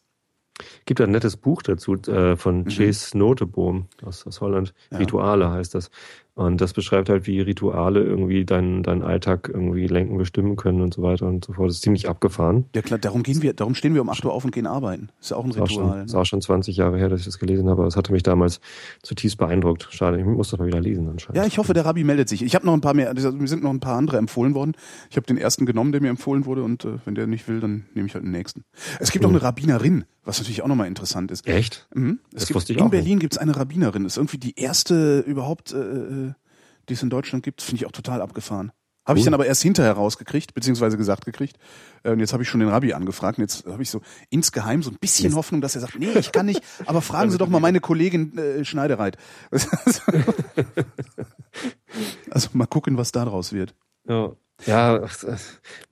Gibt ein nettes Buch dazu äh, von Mhm. Chase Noteboom aus, aus Holland. Ja. Rituale heißt das. Und das beschreibt halt, wie Rituale irgendwie deinen deinen Alltag irgendwie lenken, bestimmen können und so weiter und so fort. Das ist ziemlich abgefahren. Ja klar, darum gehen wir, darum stehen wir um 8 Uhr auf und gehen arbeiten. Ist ja auch ein Ist auch, Ritual. schon, ist ne? auch schon 20 Jahre her, dass ich das gelesen habe, aber es hatte mich damals zutiefst beeindruckt. Schade, ich muss das mal wieder lesen anscheinend. Ja, ich hoffe, der Rabbi meldet sich. Ich habe noch ein paar mehr, also mir sind noch ein paar andere empfohlen worden. Ich habe den ersten genommen, der mir empfohlen wurde und äh, wenn der nicht will, dann nehme ich halt den nächsten. Es gibt auch eine Rabbinerin, was natürlich auch nochmal interessant ist. Echt? Mhm. Es Das gibt, wusste ich in auch Berlin gibt's eine Rabbinerin. Das ist irgendwie die erste überhaupt, äh, die es in Deutschland gibt. Finde ich auch total abgefahren. Habe ich Cool. dann aber erst hinterher rausgekriegt, beziehungsweise gesagt gekriegt. Äh, Und jetzt habe ich schon den Rabbi angefragt. Und jetzt habe ich so insgeheim so ein bisschen Hoffnung, dass er sagt, nee, ich kann nicht, aber fragen Sie doch mal meine Kollegin äh, Schneidereit. also mal gucken, was da draus wird. Ja, ja ach,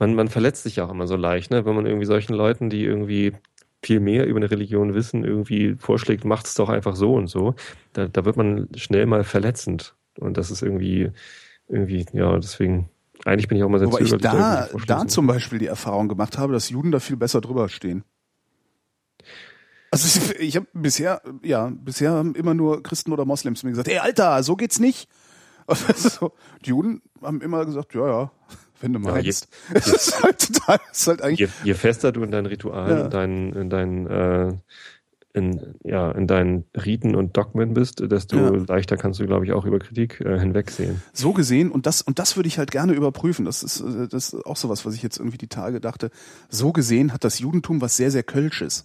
man, man verletzt sich ja auch immer so leicht, ne? wenn man irgendwie solchen Leuten, die irgendwie viel mehr über eine Religion wissen, irgendwie vorschlägt, macht's doch einfach so und so. Da, da wird man schnell mal verletzend. Und das ist irgendwie, irgendwie, ja, deswegen, eigentlich bin ich auch mal sehr Wobei ich da, da zum Beispiel die Erfahrung gemacht habe, dass Juden da viel besser drüber stehen. Also ich, ich habe bisher, ja, bisher haben immer nur Christen oder Moslems mir gesagt, ey Alter, so geht's nicht. Also so, die Juden haben immer gesagt, ja, ja, wenn du Ja, meinst. Es ist halt total, ist halt eigentlich, je, je fester du in deinen Ritualen, Ja. in deinen, in deinen, äh, in, ja, in deinen Riten und Dogmen bist, desto Ja. leichter kannst du, glaube ich, auch über Kritik äh, hinwegsehen. so gesehen und das und das würde ich halt gerne überprüfen. Das ist äh, das ist auch sowas, was ich jetzt irgendwie die Tage dachte. So gesehen hat das Judentum was sehr sehr kölsches,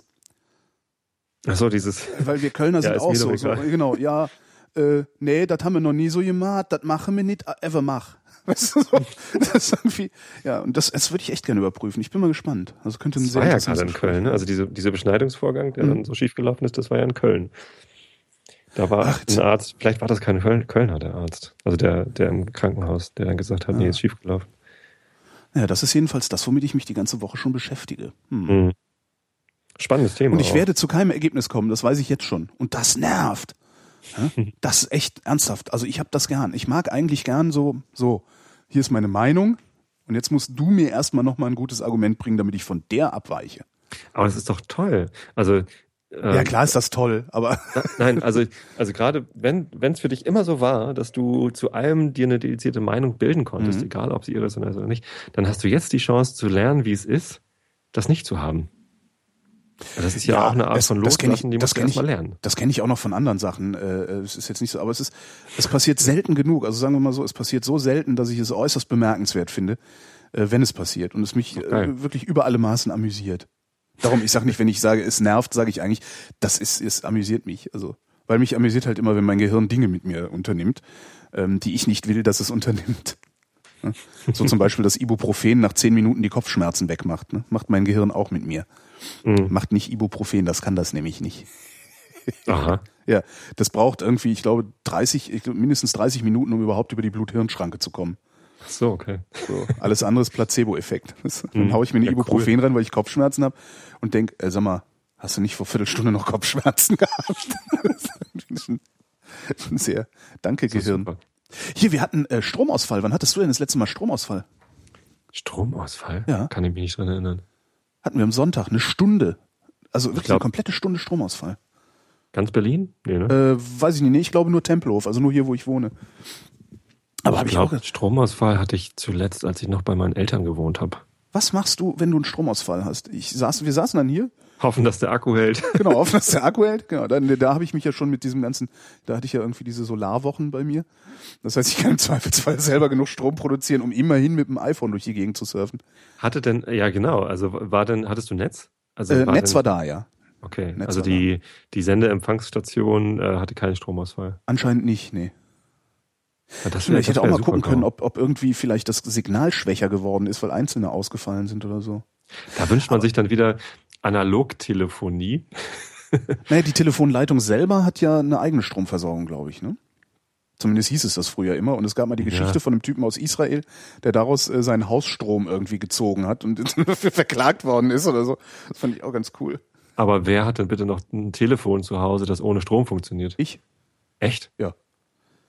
Achso, dieses, weil wir Kölner Ja, sind ist auch so, so genau, ja, äh, nee, das haben wir noch nie so gemacht, das machen wir nicht ever mach. Weißt du, so, das ist irgendwie, ja, und das, das würde ich echt gerne überprüfen. Ich bin mal gespannt. Also könnte ein Das sehr war ja gerade in Köln, ne? Also diese, dieser Beschneidungsvorgang, der Mhm. dann so schief gelaufen ist, das war ja in Köln. Da war Ach, ein Arzt, vielleicht war das kein Köln, Kölner, der Arzt. Also der, der im Krankenhaus, der dann gesagt hat, Ah. nee, ist schief gelaufen. Ja, das ist jedenfalls das, womit ich mich die ganze Woche schon beschäftige. Hm. Mhm. Spannendes Thema. Und ich auch. werde zu keinem Ergebnis kommen, das weiß ich jetzt schon. Und das nervt. Ja? Das ist echt ernsthaft. Also ich habe das gern. Ich mag eigentlich gern so, so, hier ist meine Meinung und jetzt musst du mir erstmal nochmal ein gutes Argument bringen, damit ich von der abweiche. Aber das ist doch toll. Also ähm, ja, klar ist das toll, aber Nein, also, also gerade wenn wenn es für dich immer so war, dass du zu allem dir eine dedizierte Meinung bilden konntest, Mhm. egal ob sie irre ist oder nicht, dann hast du jetzt die Chance zu lernen, wie es ist, das nicht zu haben. Das ist ja, Ja, auch eine Art das- von das kenn ich- Loslassen, die du kenn erstmal lernen. das kenne ich auch noch von anderen Sachen. Äh, es ist jetzt nicht so, aber es ist, es passiert selten genug. Also sagen wir mal so, es passiert so selten, dass ich es äußerst bemerkenswert finde, äh, wenn es passiert und es mich Geil. äh, wirklich über alle Maßen amüsiert. Darum, ich sage nicht, wenn ich sage, es nervt, sage ich eigentlich, das ist, es amüsiert mich. Also, weil mich amüsiert halt immer, wenn mein Gehirn Dinge mit mir unternimmt, ähm, die ich nicht will, dass es unternimmt. Ne? So zum Beispiel, dass Ibuprofen nach zehn Minuten die Kopfschmerzen wegmacht. Ne? Macht mein Gehirn auch mit mir. Mhm. Macht nicht Ibuprofen, das kann das nämlich nicht. Aha. Ja, das braucht irgendwie, ich glaube, 30, ich glaube, mindestens 30 Minuten, um überhaupt über die Blut-Hirn-Schranke zu kommen. So, okay. So, alles andere ist Placebo-Effekt. Dann Hm. hau ich mir eine Ja, Ibuprofen rein, weil ich Kopfschmerzen habe und denk, äh, sag mal, hast du nicht vor Viertelstunde noch Kopfschmerzen gehabt? Sehr. Danke, Gehirn. super. Hier, wir hatten äh, Stromausfall. Wann hattest du denn das letzte Mal Stromausfall? Stromausfall? Ja. Kann ich mich nicht dran erinnern. Hatten wir am Sonntag eine Stunde. Also wirklich glaub- eine komplette Stunde Stromausfall. Ganz Berlin? Nee, ne? Äh, weiß ich nicht, nee, ich glaube nur Tempelhof, also nur hier, wo ich wohne. Aber habe ich auch. Stromausfall hatte ich zuletzt, als ich noch bei meinen Eltern gewohnt habe. Was machst du, wenn du einen Stromausfall hast? Ich saß, wir saßen dann hier, Hoffen, dass der Akku hält. genau, auf dass der Akku hält. Genau, dann, da habe ich mich ja schon mit diesem ganzen, da hatte ich ja irgendwie diese Solarwochen bei mir. Das heißt, ich kann im Zweifelsfall selber genug Strom produzieren, um immerhin mit dem iPhone durch die Gegend zu surfen. Hatte denn, ja genau, also war denn, hattest du Netz? Also Äh, Netz denn, war da, ja. Okay, Netz also war die, die Sendeempfangsstation äh, hatte keinen Stromausfall. Anscheinend nicht, nee. Ja, das Ich hätte das auch wär mal gucken können, ob, ob irgendwie vielleicht das Signal schwächer geworden ist, weil einzelne ausgefallen sind oder so. Da wünscht man sich dann wieder Analogtelefonie. Naja, die Telefonleitung selber hat ja eine eigene Stromversorgung, glaube ich, ne? Zumindest hieß es das früher immer. Und es gab mal die Ja. Geschichte von einem Typen aus Israel, der daraus äh, seinen Hausstrom irgendwie gezogen hat und dafür verklagt worden ist oder so. Das fand ich auch ganz cool. Aber wer hat denn bitte noch ein Telefon zu Hause, das ohne Strom funktioniert? Ich? Echt? Ja.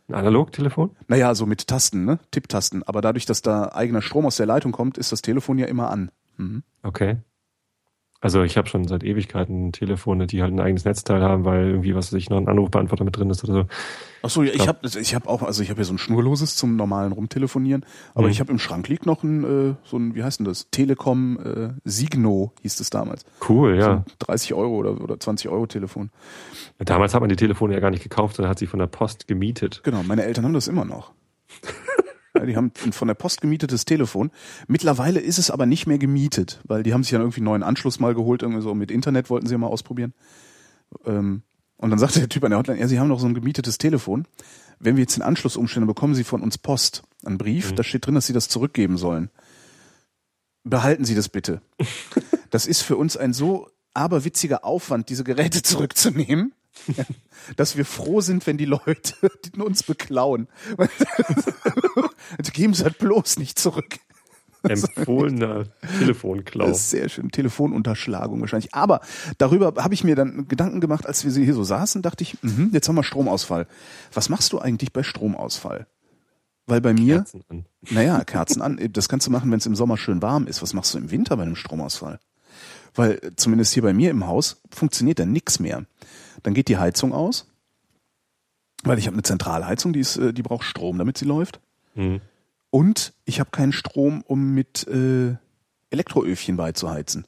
Ein Analogtelefon? Naja, so mit Tasten, ne? Tipptasten. Aber dadurch, dass da eigener Strom aus der Leitung kommt, ist das Telefon ja immer an. Mhm. Okay. Also ich habe schon seit Ewigkeiten Telefone, die halt ein eigenes Netzteil haben, weil irgendwie was weiß ich noch ein Anrufbeantworter mit drin ist oder so. Ach so, ja, ich Ja. habe ich hab auch, also ich habe hier so ein schnurloses zum normalen Rumtelefonieren, aber Mhm. ich habe im Schrank liegt noch ein, äh, so ein, wie heißt denn das? Telekom äh, Signo hieß es damals. Cool, So ja. ein 30 Euro oder, oder 20 Euro Telefon. Damals hat man die Telefone ja gar nicht gekauft, sondern hat sie von der Post gemietet. Genau, meine Eltern haben das immer noch. ja, die haben ein von der Post gemietetes Telefon. Mittlerweile ist es aber nicht mehr gemietet, weil die haben sich dann irgendwie einen neuen Anschluss mal geholt, irgendwie so mit Internet wollten sie mal ausprobieren. Ähm, und dann sagte der Typ an der Hotline, ja, sie haben doch so ein gemietetes Telefon. Wenn wir jetzt den Anschluss umstellen, dann bekommen sie von uns Post, einen Brief, da steht drin, dass sie das zurückgeben sollen. Behalten Sie das bitte. Das ist für uns ein so aberwitziger Aufwand, diese Geräte zurückzunehmen, dass wir froh sind, wenn die Leute die uns beklauen. Also geben sie halt bloß nicht zurück. Empfohlener Telefonklau. Das ist sehr schön. Telefonunterschlagung wahrscheinlich. Aber darüber habe ich mir dann Gedanken gemacht, als wir hier so saßen, dachte ich, mhm, jetzt haben wir Stromausfall. Was machst du eigentlich bei Stromausfall? Weil bei mir, Kerzen an. naja, Kerzen an, das kannst du machen, wenn es im Sommer schön warm ist. Was machst du im Winter bei einem Stromausfall? Weil zumindest hier bei mir im Haus funktioniert da nichts mehr. Dann geht die Heizung aus, weil ich habe eine Zentralheizung, die, ist, äh, die braucht Strom, damit sie läuft. Hm. Und ich habe keinen Strom, um mit äh, Elektroöfchen beizuheizen.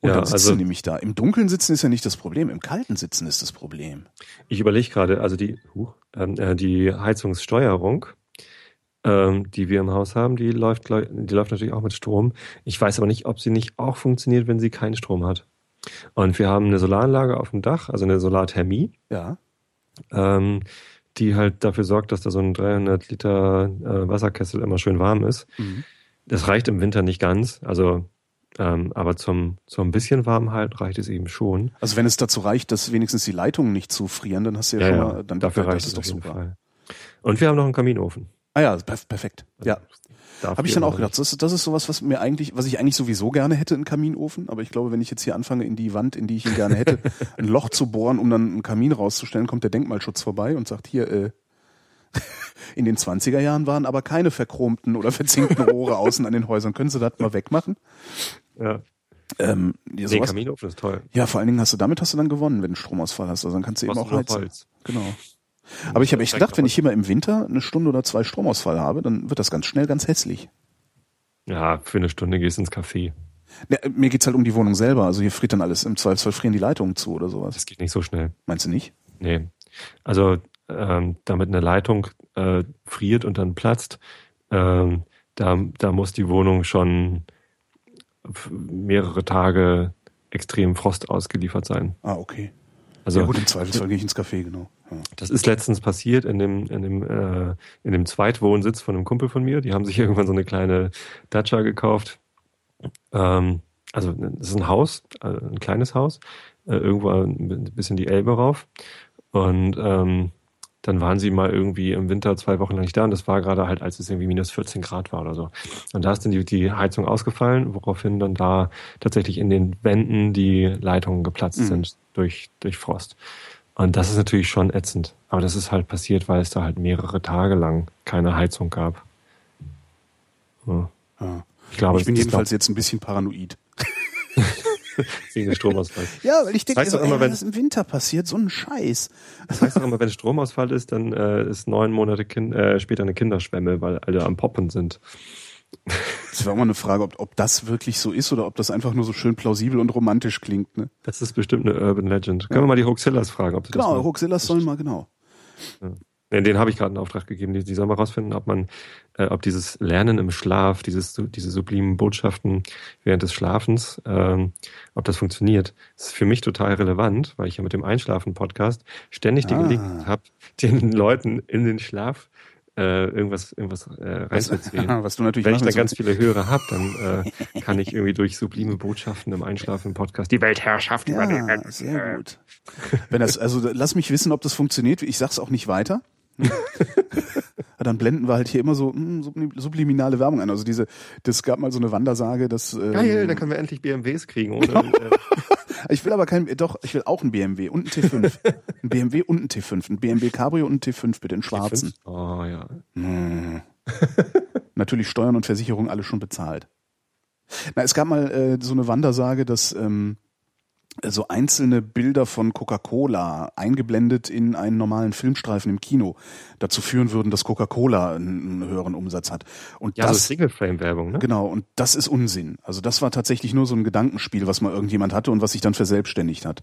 Und Ja, dann sitzt also- nämlich da. Im Dunkeln sitzen ist ja nicht das Problem, im Kalten sitzen ist das Problem. Ich überlege gerade, also die, ähm, äh, die Heizungssteuerung, ähm, die wir im Haus haben, die läuft, die läuft natürlich auch mit Strom. Ich weiß aber nicht, ob sie nicht auch funktioniert, wenn sie keinen Strom hat. Und wir haben eine Solaranlage auf dem Dach, also eine Solarthermie, Ja. ähm, die halt dafür sorgt, dass da so ein 300 Liter äh, Wasserkessel immer schön warm ist. Mhm. Das reicht im Winter nicht ganz, also ähm, aber zum, zum bisschen Warmhalten reicht es eben schon. Also wenn es dazu reicht, dass wenigstens die Leitungen nicht zufrieren, dann hast du ja, schon mal, dann dafür das reicht es doch super. Fall. Und wir haben noch einen Kaminofen. Ah ja, perf perfekt. Ja. Darf Habe ich dann auch gedacht, das ist, das ist sowas, was mir eigentlich, was ich eigentlich sowieso gerne hätte, einen Kaminofen. Aber ich glaube, wenn ich jetzt hier anfange, in die Wand, in die ich ihn gerne hätte, ein Loch zu bohren, um dann einen Kamin rauszustellen, kommt der Denkmalschutz vorbei und sagt, hier, äh, in den 20er Jahren waren aber keine verchromten oder verzinkten Rohre außen an den Häusern. Können Sie das mal wegmachen? Ja. Ähm, Nee, sowas, Kaminofen ist toll. ja, vor allen Dingen hast du damit hast du dann gewonnen, wenn du Stromausfall hast. Also dann kannst du eben auch heizen. Holz. Genau. Aber ich habe echt gedacht, wenn ich hier mal im Winter eine Stunde oder zwei Stromausfall habe, dann wird das ganz schnell ganz hässlich. Ja, für eine Stunde gehst du ins Café. Ja, mir geht's halt um die Wohnung selber. Also hier friert dann alles. Im Zweifelsfall frieren die Leitungen zu oder sowas. Das geht nicht so schnell. Meinst du nicht? Nee. Also, ähm, damit eine Leitung äh, friert und dann platzt, ähm, da, da muss die Wohnung schon mehrere Tage extrem Frost ausgeliefert sein. Ah, okay. Also ja gut, im Zweifelsfall gehe ich ins Café, genau. Ja. Das ist letztens passiert in dem, in dem, äh, in dem Zweitwohnsitz von einem Kumpel von mir. Die haben sich irgendwann so eine kleine Dacia gekauft. Ähm, also es ist ein Haus, äh, ein kleines Haus, äh, irgendwo ein bisschen die Elbe rauf. Und ähm, dann waren sie mal irgendwie im Winter zwei Wochen lang nicht da und das war gerade halt, als es irgendwie minus 14 Grad war oder so. Und da ist dann die, die Heizung ausgefallen, woraufhin dann da tatsächlich in den Wänden die Leitungen geplatzt mhm. sind durch, durch Frost. Und das ist natürlich schon ätzend. Aber das ist halt passiert, weil es da halt mehrere Tage lang keine Heizung gab. Ja. Ja. Ich glaube, ich bin jedenfalls jetzt ein bisschen paranoid. Wegen des Stromausfalls. Ja, weil ich denke, das heißt so, immer, wenn, was im Winter passiert, so ein Scheiß. Das heißt auch immer, wenn Stromausfall ist, dann äh, ist neun Monate kind, äh, später eine Kinderschwemme, weil alle am Poppen sind. Das auch mal eine Frage, ob, ob das wirklich so ist oder ob das einfach nur so schön plausibel und romantisch klingt. Ne? Das ist bestimmt eine Urban Legend. Ja. Können wir mal die Hoaxillas fragen, ob sie genau, das Hoaxillas sollen mal, genau. Ja. Ja, den habe ich gerade einen Auftrag gegeben. Die, die sollen mal rausfinden, ob man, äh, ob dieses Lernen im Schlaf, dieses, diese sublimen Botschaften während des Schlafens, ähm, ob das funktioniert. Das ist für mich total relevant, weil ich ja mit dem Einschlafen-Podcast ständig die ah. Gelegenheit habe, den Leuten in den Schlaf äh, irgendwas, irgendwas äh, reinzuziehen. Was du natürlich Wenn ich da ganz viele Hörer habe, dann äh, kann ich irgendwie durch sublime Botschaften im Einschlafen-Podcast die Weltherrschaft ja, übernehmen. Sehr gut. Wenn das, also lass mich wissen, ob das funktioniert. Ich sag's auch nicht weiter. dann blenden wir halt hier immer so mh, hm, subliminale Werbung ein. Also diese, das gab mal so eine Wandersage, dass ähm, geil, dann können wir endlich BMWs kriegen. Oder? ich will aber kein, doch, ich will auch ein BMW und ein T5, ein BMW und ein T5, ein BMW Cabrio und ein T5 bitte, in schwarzen. T5? Oh ja. Hm. Natürlich Steuern und Versicherung alles schon bezahlt. Na, es gab mal äh, so eine Wandersage, dass ähm, so einzelne Bilder von Coca-Cola eingeblendet in einen normalen Filmstreifen im Kino dazu führen würden, dass Coca-Cola einen, höheren Umsatz hat. Und ja, das, so Single-Frame-Werbung, ne? Genau, und das ist Unsinn. Also das war tatsächlich nur so ein Gedankenspiel, was mal irgendjemand hatte und was sich dann verselbstständigt hat.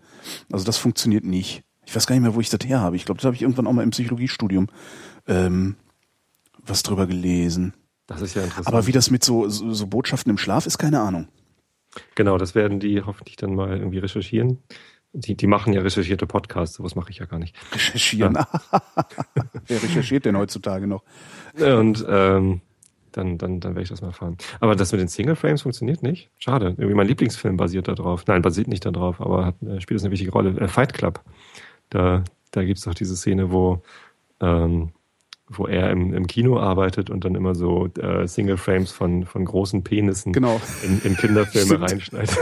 Also das funktioniert nicht. Ich weiß gar nicht mehr, wo ich das her habe. Ich glaube, das habe ich irgendwann auch mal im Psychologiestudium ähm, was drüber gelesen. Das ist ja interessant. Aber wie das mit so, so, so Botschaften im Schlaf ist, keine Ahnung. Genau, das werden die hoffentlich dann mal irgendwie recherchieren. Die, die machen ja recherchierte Podcasts, sowas mache ich ja gar nicht. Recherchieren. Ja. Wer recherchiert denn heutzutage noch? Und ähm, dann, dann, dann werde ich das mal erfahren. Aber das mit den Single Frames funktioniert nicht. Schade. Irgendwie mein Lieblingsfilm basiert da drauf. Nein, basiert nicht da drauf, aber hat, äh, spielt das eine wichtige Rolle. Äh, Fight Club. Da, da gibt's doch diese Szene, wo ähm, wo er im, im Kino arbeitet und dann immer so äh, Single Frames von, von großen Penissen genau. in, in Kinderfilme reinschneidet.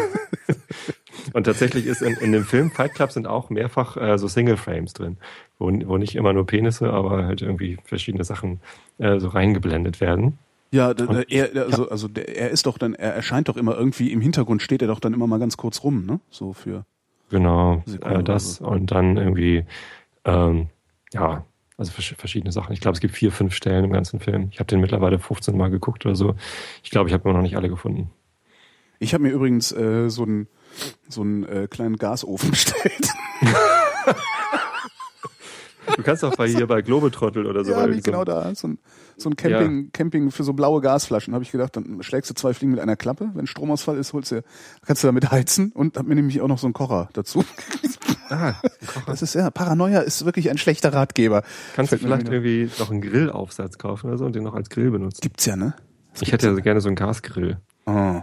und tatsächlich ist in, in dem Film Fight Club sind auch mehrfach äh, so Single Frames drin, wo, wo nicht immer nur Penisse, aber halt irgendwie verschiedene Sachen äh, so reingeblendet werden. Ja, er, also, also er ist doch dann, er erscheint doch immer irgendwie im Hintergrund steht er doch dann immer mal ganz kurz rum, ne? So für. Genau, äh, das so. und dann irgendwie, ähm, ja, also verschiedene Sachen. Ich glaube, es gibt vier, fünf Stellen im ganzen Film. Ich habe den mittlerweile 15 Mal geguckt oder so. Ich glaube, ich habe immer noch nicht alle gefunden. Ich habe mir übrigens äh, so einen so einen äh, kleinen Gasofen bestellt. Du kannst auch bei hier bei Globetrottel oder so. Ja, wie genau da. So ein, so ein Camping, ja. Camping für so blaue Gasflaschen. Habe ich gedacht, dann schlägst du zwei Fliegen mit einer Klappe. Wenn Stromausfall ist, holst du, kannst du damit heizen und hab mir nämlich auch noch so einen Kocher dazu. Ah, Kocher. Das ist ja, Paranoia ist wirklich ein schlechter Ratgeber. Kannst Fällt du vielleicht irgendwie noch einen Grillaufsatz kaufen oder so und den noch als Grill benutzen? Gibt's ja, ne? Das ich hätte ja gerne so einen Gasgrill. Oh.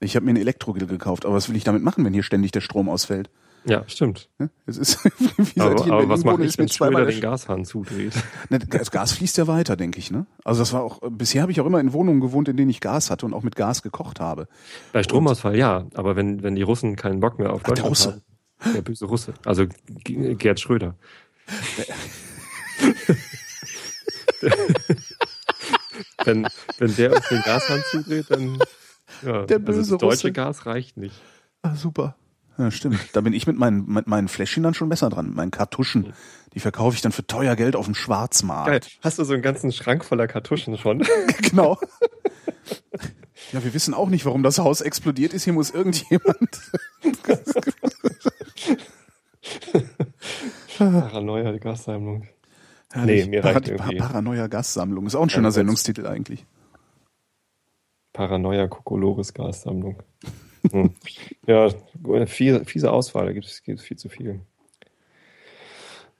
Ich habe mir einen Elektrogrill gekauft, aber was will ich damit machen, wenn hier ständig der Strom ausfällt? Ja, stimmt. Es ist wie aber, aber was mache ich, wenn Schröder den Gashahn zudreht? Ne, das Gas fließt ja weiter, denke ich. Ne? Also das war auch bisher habe ich auch immer in Wohnungen gewohnt, in denen ich Gas hatte und auch mit Gas gekocht habe. Bei Stromausfall und, ja, aber wenn wenn die Russen keinen Bock mehr auf Deutschland der Russe. haben, der böse Russe, also Gerd Schröder. wenn wenn der uns den Gashahn zudreht, dann ja, der böse also das deutsche Russe. Gas reicht nicht. Ah, super. Ja, stimmt. Da bin ich mit meinen, mit meinen Fläschchen dann schon besser dran. Mit meinen Kartuschen. Die verkaufe ich dann für teuer Geld auf dem Schwarzmarkt. Geil. Hast du so einen ganzen Schrank voller Kartuschen schon? genau. Ja, wir wissen auch nicht, warum das Haus explodiert ist. Hier muss irgendjemand. Paranoia Gassammlung. Nee, mir reicht irgendwie. Paranoia Gassammlung. Ist auch ein schöner Sendungstitel eigentlich. Paranoia Kokolores Gassammlung. Hm. Ja, fiese, fiese Auswahl, da gibt es, viel zu viel.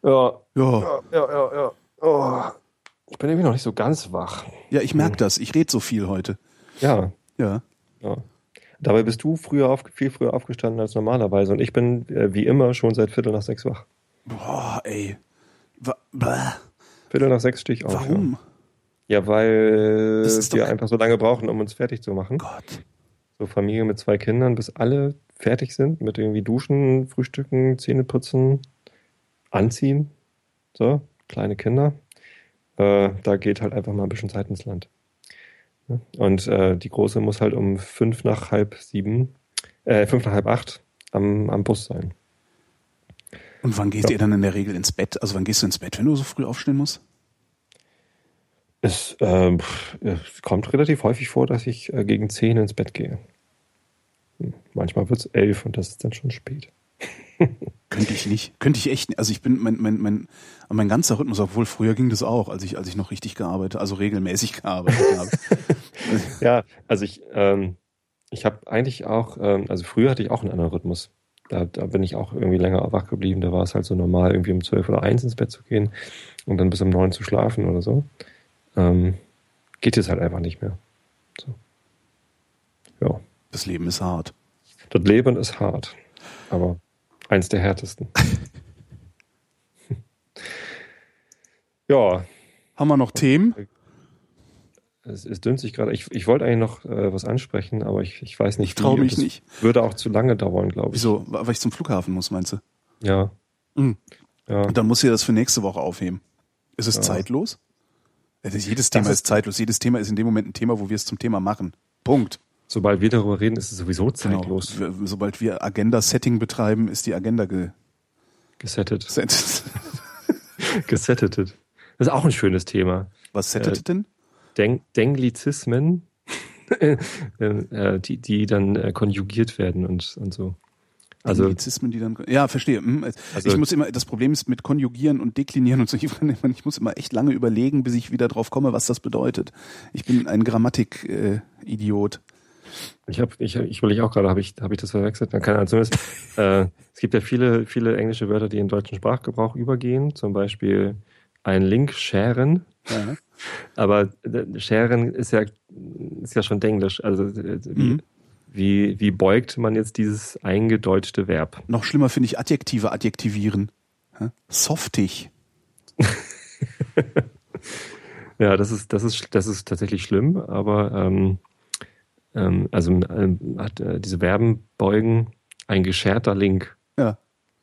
Ja. Ja. Ja, ja, ja. Oh. Ich bin irgendwie noch nicht so ganz wach. Ja, ich merke hm. das. Ich rede so viel heute. Ja. Ja. ja. Dabei bist du früher auf, viel früher aufgestanden als normalerweise und ich bin äh, wie immer schon seit Viertel nach sechs wach. Boah, ey. Bäh. Viertel nach sechs stehe ich auf. Warum? Ja, ja weil wir einfach so lange brauchen, um uns fertig zu machen. Gott. So Familie mit zwei Kindern, bis alle fertig sind mit irgendwie Duschen, Frühstücken, Zähneputzen, Anziehen. So, kleine Kinder. Äh, da geht halt einfach mal ein bisschen Zeit ins Land. Und äh, die Große muss halt um fünf nach halb sieben, äh, fünf nach halb acht am, am Bus sein. Und wann geht Ja. ihr dann in der Regel ins Bett? Also wann gehst du ins Bett, wenn du so früh aufstehen musst? Es, pff, es kommt relativ häufig vor, dass ich äh, gegen zehn ins Bett gehe. Hm, Manchmal wird's elf und das ist dann schon spät. Könnte ich nicht. Könnte ich echt nicht. Also ich bin, mein, mein, mein, mein ganzer Rhythmus, obwohl früher ging das auch, als ich, als ich noch richtig gearbeitet, also regelmäßig gearbeitet habe. Ja, also ich, ähm, ich habe eigentlich auch, ähm, also früher hatte ich auch einen anderen Rhythmus. Da, da bin ich auch irgendwie länger wach geblieben. Da war es halt so normal, irgendwie um zwölf oder eins ins Bett zu gehen und dann bis um neun zu schlafen oder so. Ähm, geht jetzt halt einfach nicht mehr. So. Ja, Das Leben ist hart. das Leben ist hart, aber eins der härtesten. ja, Haben wir noch Themen? Es, es dünnt sich gerade. Ich, ich wollte eigentlich noch äh, was ansprechen, aber ich, ich weiß nicht. Ich trau wie. Und mich nicht. Würde auch zu lange dauern, glaube ich. Wieso? Weil ich zum Flughafen muss, meinst du? Ja. Mhm. ja. Und dann muss ihr das für nächste Woche aufheben. Ist es Ja. zeitlos? Das- Jedes Thema ist, ist- zeitlos. Jedes Thema ist in dem Moment ein Thema, wo wir es zum Thema machen. Punkt. Sobald wir darüber reden, ist es sowieso Genau. zeitlos Wir- Sobald wir Agenda-Setting betreiben, ist die Agenda gesettet. gesetzt. Gesettet. Das ist auch ein schönes Thema. Was settet Äh, denn? Den Denglizismen, äh, äh, die, die dann äh, konjugiert werden und, und so. Also, Anglizismen, die dann. Ja, verstehe. Hm. Also- ich muss immer, das Problem ist mit Konjugieren und Deklinieren und so. Ich, muss immer echt lange überlegen, bis ich wieder drauf komme, was das bedeutet. Ich bin ein Grammatik-Idiot. ich habe, ich, ich will ich auch gerade, habe ich, habe ich das verwechselt? Na, Keine Ahnung, zumindest. äh, es gibt ja viele, viele englische Wörter, die in deutschen Sprachgebrauch übergehen. Zum Beispiel ein Link sharen. ja. Aber äh, sharen ist ja, ist ja schon Denglisch. Also, äh, wie, Mhm. Wie, wie beugt man jetzt dieses eingedeutschte Verb? Noch schlimmer finde ich Adjektive adjektivieren. Softig. Ja, das ist, das ist, das ist tatsächlich schlimm, aber ähm, ähm, also ähm, hat äh, diese Verben beugen ein gescherter Link, Ja.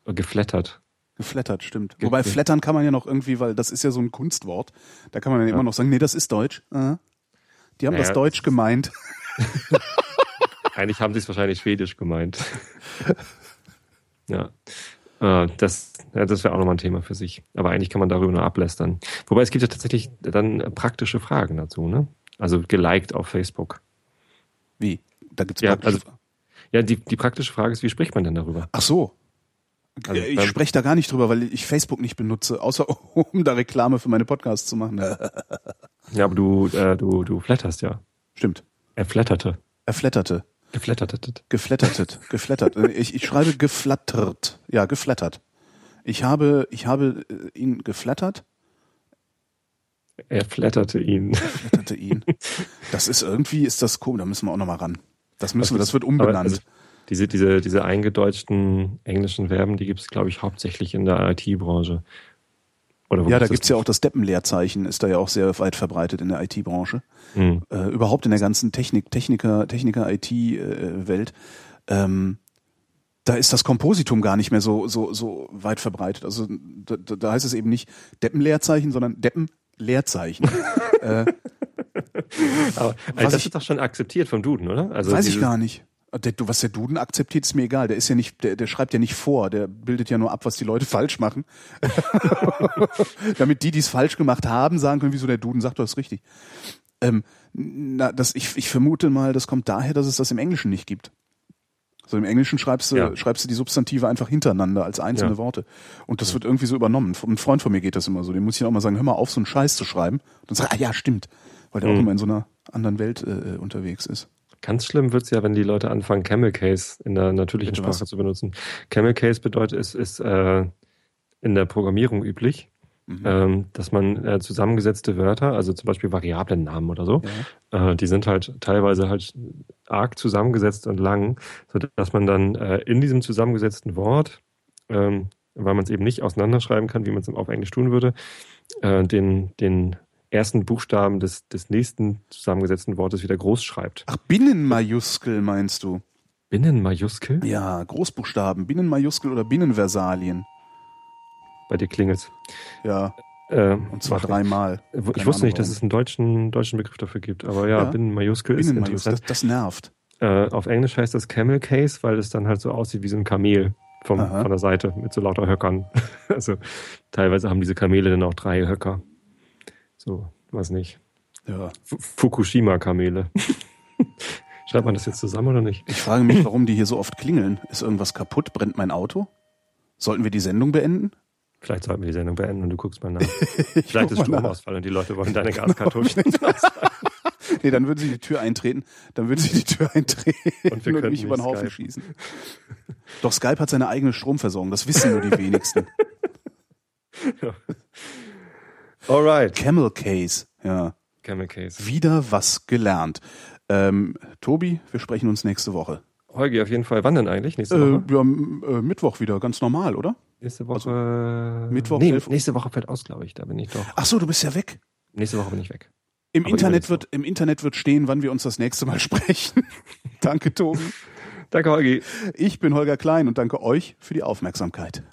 geflattert. Geflattert, stimmt. Ge- Wobei flattern kann man ja noch irgendwie, weil das ist ja so ein Kunstwort. Da kann man dann Ja. immer noch sagen, nee, das ist Deutsch. Äh. Die haben Naja, das Deutsch gemeint. Eigentlich haben sie es wahrscheinlich schwedisch gemeint. ja. Äh, Das, ja, das wäre auch nochmal ein Thema für sich. Aber eigentlich kann man darüber nur ablästern. Wobei es gibt ja tatsächlich dann praktische Fragen dazu, ne? Also geliked auf Facebook. Wie? Da gibt's Ja, praktische- also- Ja, die, die praktische Frage ist, wie spricht man denn darüber? Ach so. Also ich spreche da gar nicht drüber, weil ich Facebook nicht benutze, außer um da Reklame für meine Podcasts zu machen. Ja, aber du, äh, du, du flatterst ja. Stimmt. Er flatterte. Er flatterte. Geflattertet. Geflattertet. Geflattert. Äh, Ich, ich schreibe geflattert. Ja, geflattert. Ich habe, ich habe äh, ihn geflattert, Er flatterte ihn. flatterte ihn. Das ist irgendwie, ist das komisch, da müssen wir auch nochmal ran. Das müssen wir, Das wird umbenannt. also diese, diese, diese eingedeutschten englischen Verben, die gibt es, glaube ich, hauptsächlich in der IT-Branche. Ja, da das gibt's ja auch das Deppenleerzeichen, ist da ja auch sehr weit verbreitet in der IT-Branche. Hm. Äh, überhaupt in der ganzen Technik, Techniker, Techniker-IT-Welt. ähm, da ist das Kompositum gar nicht mehr so, so, so weit verbreitet. Also da, da heißt es eben nicht Deppenleerzeichen, sondern Deppenleerzeichen. äh, Aber Was also das ich- ist doch schon akzeptiert vom Duden, oder? Also weiß ich gar nicht. Der, was der Duden akzeptiert, ist mir egal. Der ist ja nicht, der, der schreibt ja nicht vor, der bildet ja nur ab, was die Leute falsch machen. Damit die, die es falsch gemacht haben, sagen können, wieso der Duden sagt, du hast richtig. Ähm, na, das, ich, ich vermute mal, das kommt daher, dass es das im Englischen nicht gibt. So im Englischen schreibst du, Ja. schreibst du die Substantive einfach hintereinander als einzelne Ja. Worte. Und das wird irgendwie so übernommen. Ein Freund von mir geht das immer so. Dem muss ich auch mal sagen, hör mal auf, so einen Scheiß zu schreiben. Und dann sagt er, ah ja, stimmt. Weil der auch Mhm. immer in so einer anderen Welt äh, unterwegs ist. Ganz schlimm wird's ja, wenn die Leute anfangen, Camel Case in der natürlichen Bitte was? Sprache zu benutzen. Camel Case bedeutet, ist, ist äh, in der Programmierung üblich, Mhm. ähm, dass man äh, zusammengesetzte Wörter, also zum Beispiel Variablennamen oder so, äh, die sind halt teilweise halt arg zusammengesetzt und lang, so dass man dann äh, in diesem zusammengesetzten Wort ähm, weil man es eben nicht auseinanderschreiben kann, wie man es auf Englisch tun würde, äh, den, den ersten Buchstaben des, des nächsten zusammengesetzten Wortes wieder groß schreibt. Ach, Binnenmajuskel meinst du? Binnenmajuskel? Ja, Großbuchstaben, Binnenmajuskel oder Binnenversalien. Bei dir klingelt's. Ja, Äh, und zwar dreimal. Ich wusste nicht, Ahnung, dass es einen deutschen, deutschen Begriff dafür gibt, aber ja, Ja. Binnenmajuskel ist Binnenmajuskel, interessant. das, das nervt. Äh, auf Englisch heißt das Camel Case, weil es dann halt so aussieht wie so ein Kamel vom, Aha. von der Seite mit so lauter Höckern. also teilweise haben diese Kamele dann auch drei Höcker. So, weiß nicht. Ja. Fukushima-Kamele. Schreibt man das jetzt zusammen oder nicht? Ich frage mich, warum die hier so oft klingeln. Ist irgendwas kaputt? Brennt mein Auto? Sollten wir die Sendung beenden? Vielleicht sollten wir die Sendung beenden und du guckst mal nach. Ich Vielleicht ist. Stromausfall und die Leute wollen deine Gaskartuschen. Nee, dann würden sie die Tür eintreten. Dann würden sie die Tür eintreten Und wir und mich über den nicht Haufen skypen. schießen. Doch Skype hat seine eigene Stromversorgung. Das wissen nur die wenigsten. Alright. Camel Case. Ja. Camel Case. Wieder was gelernt. Ähm, Tobi, wir sprechen uns nächste Woche. Holgi, auf jeden Fall. Wann denn eigentlich? Nächste Äh, Woche? ja, äh, Mittwoch wieder, ganz normal, oder? nächste Woche. Mittwoch, Nee, 11 Uhr. nächste Woche fällt aus, glaube ich. Da bin ich doch. Ach so, du bist ja weg. Nächste Woche bin ich weg. Im Aber Internet, wird, Im Internet wird stehen, wann wir uns das nächste Mal sprechen. danke, Tobi. Danke, Holgi. Ich bin Holger Klein und danke euch für die Aufmerksamkeit.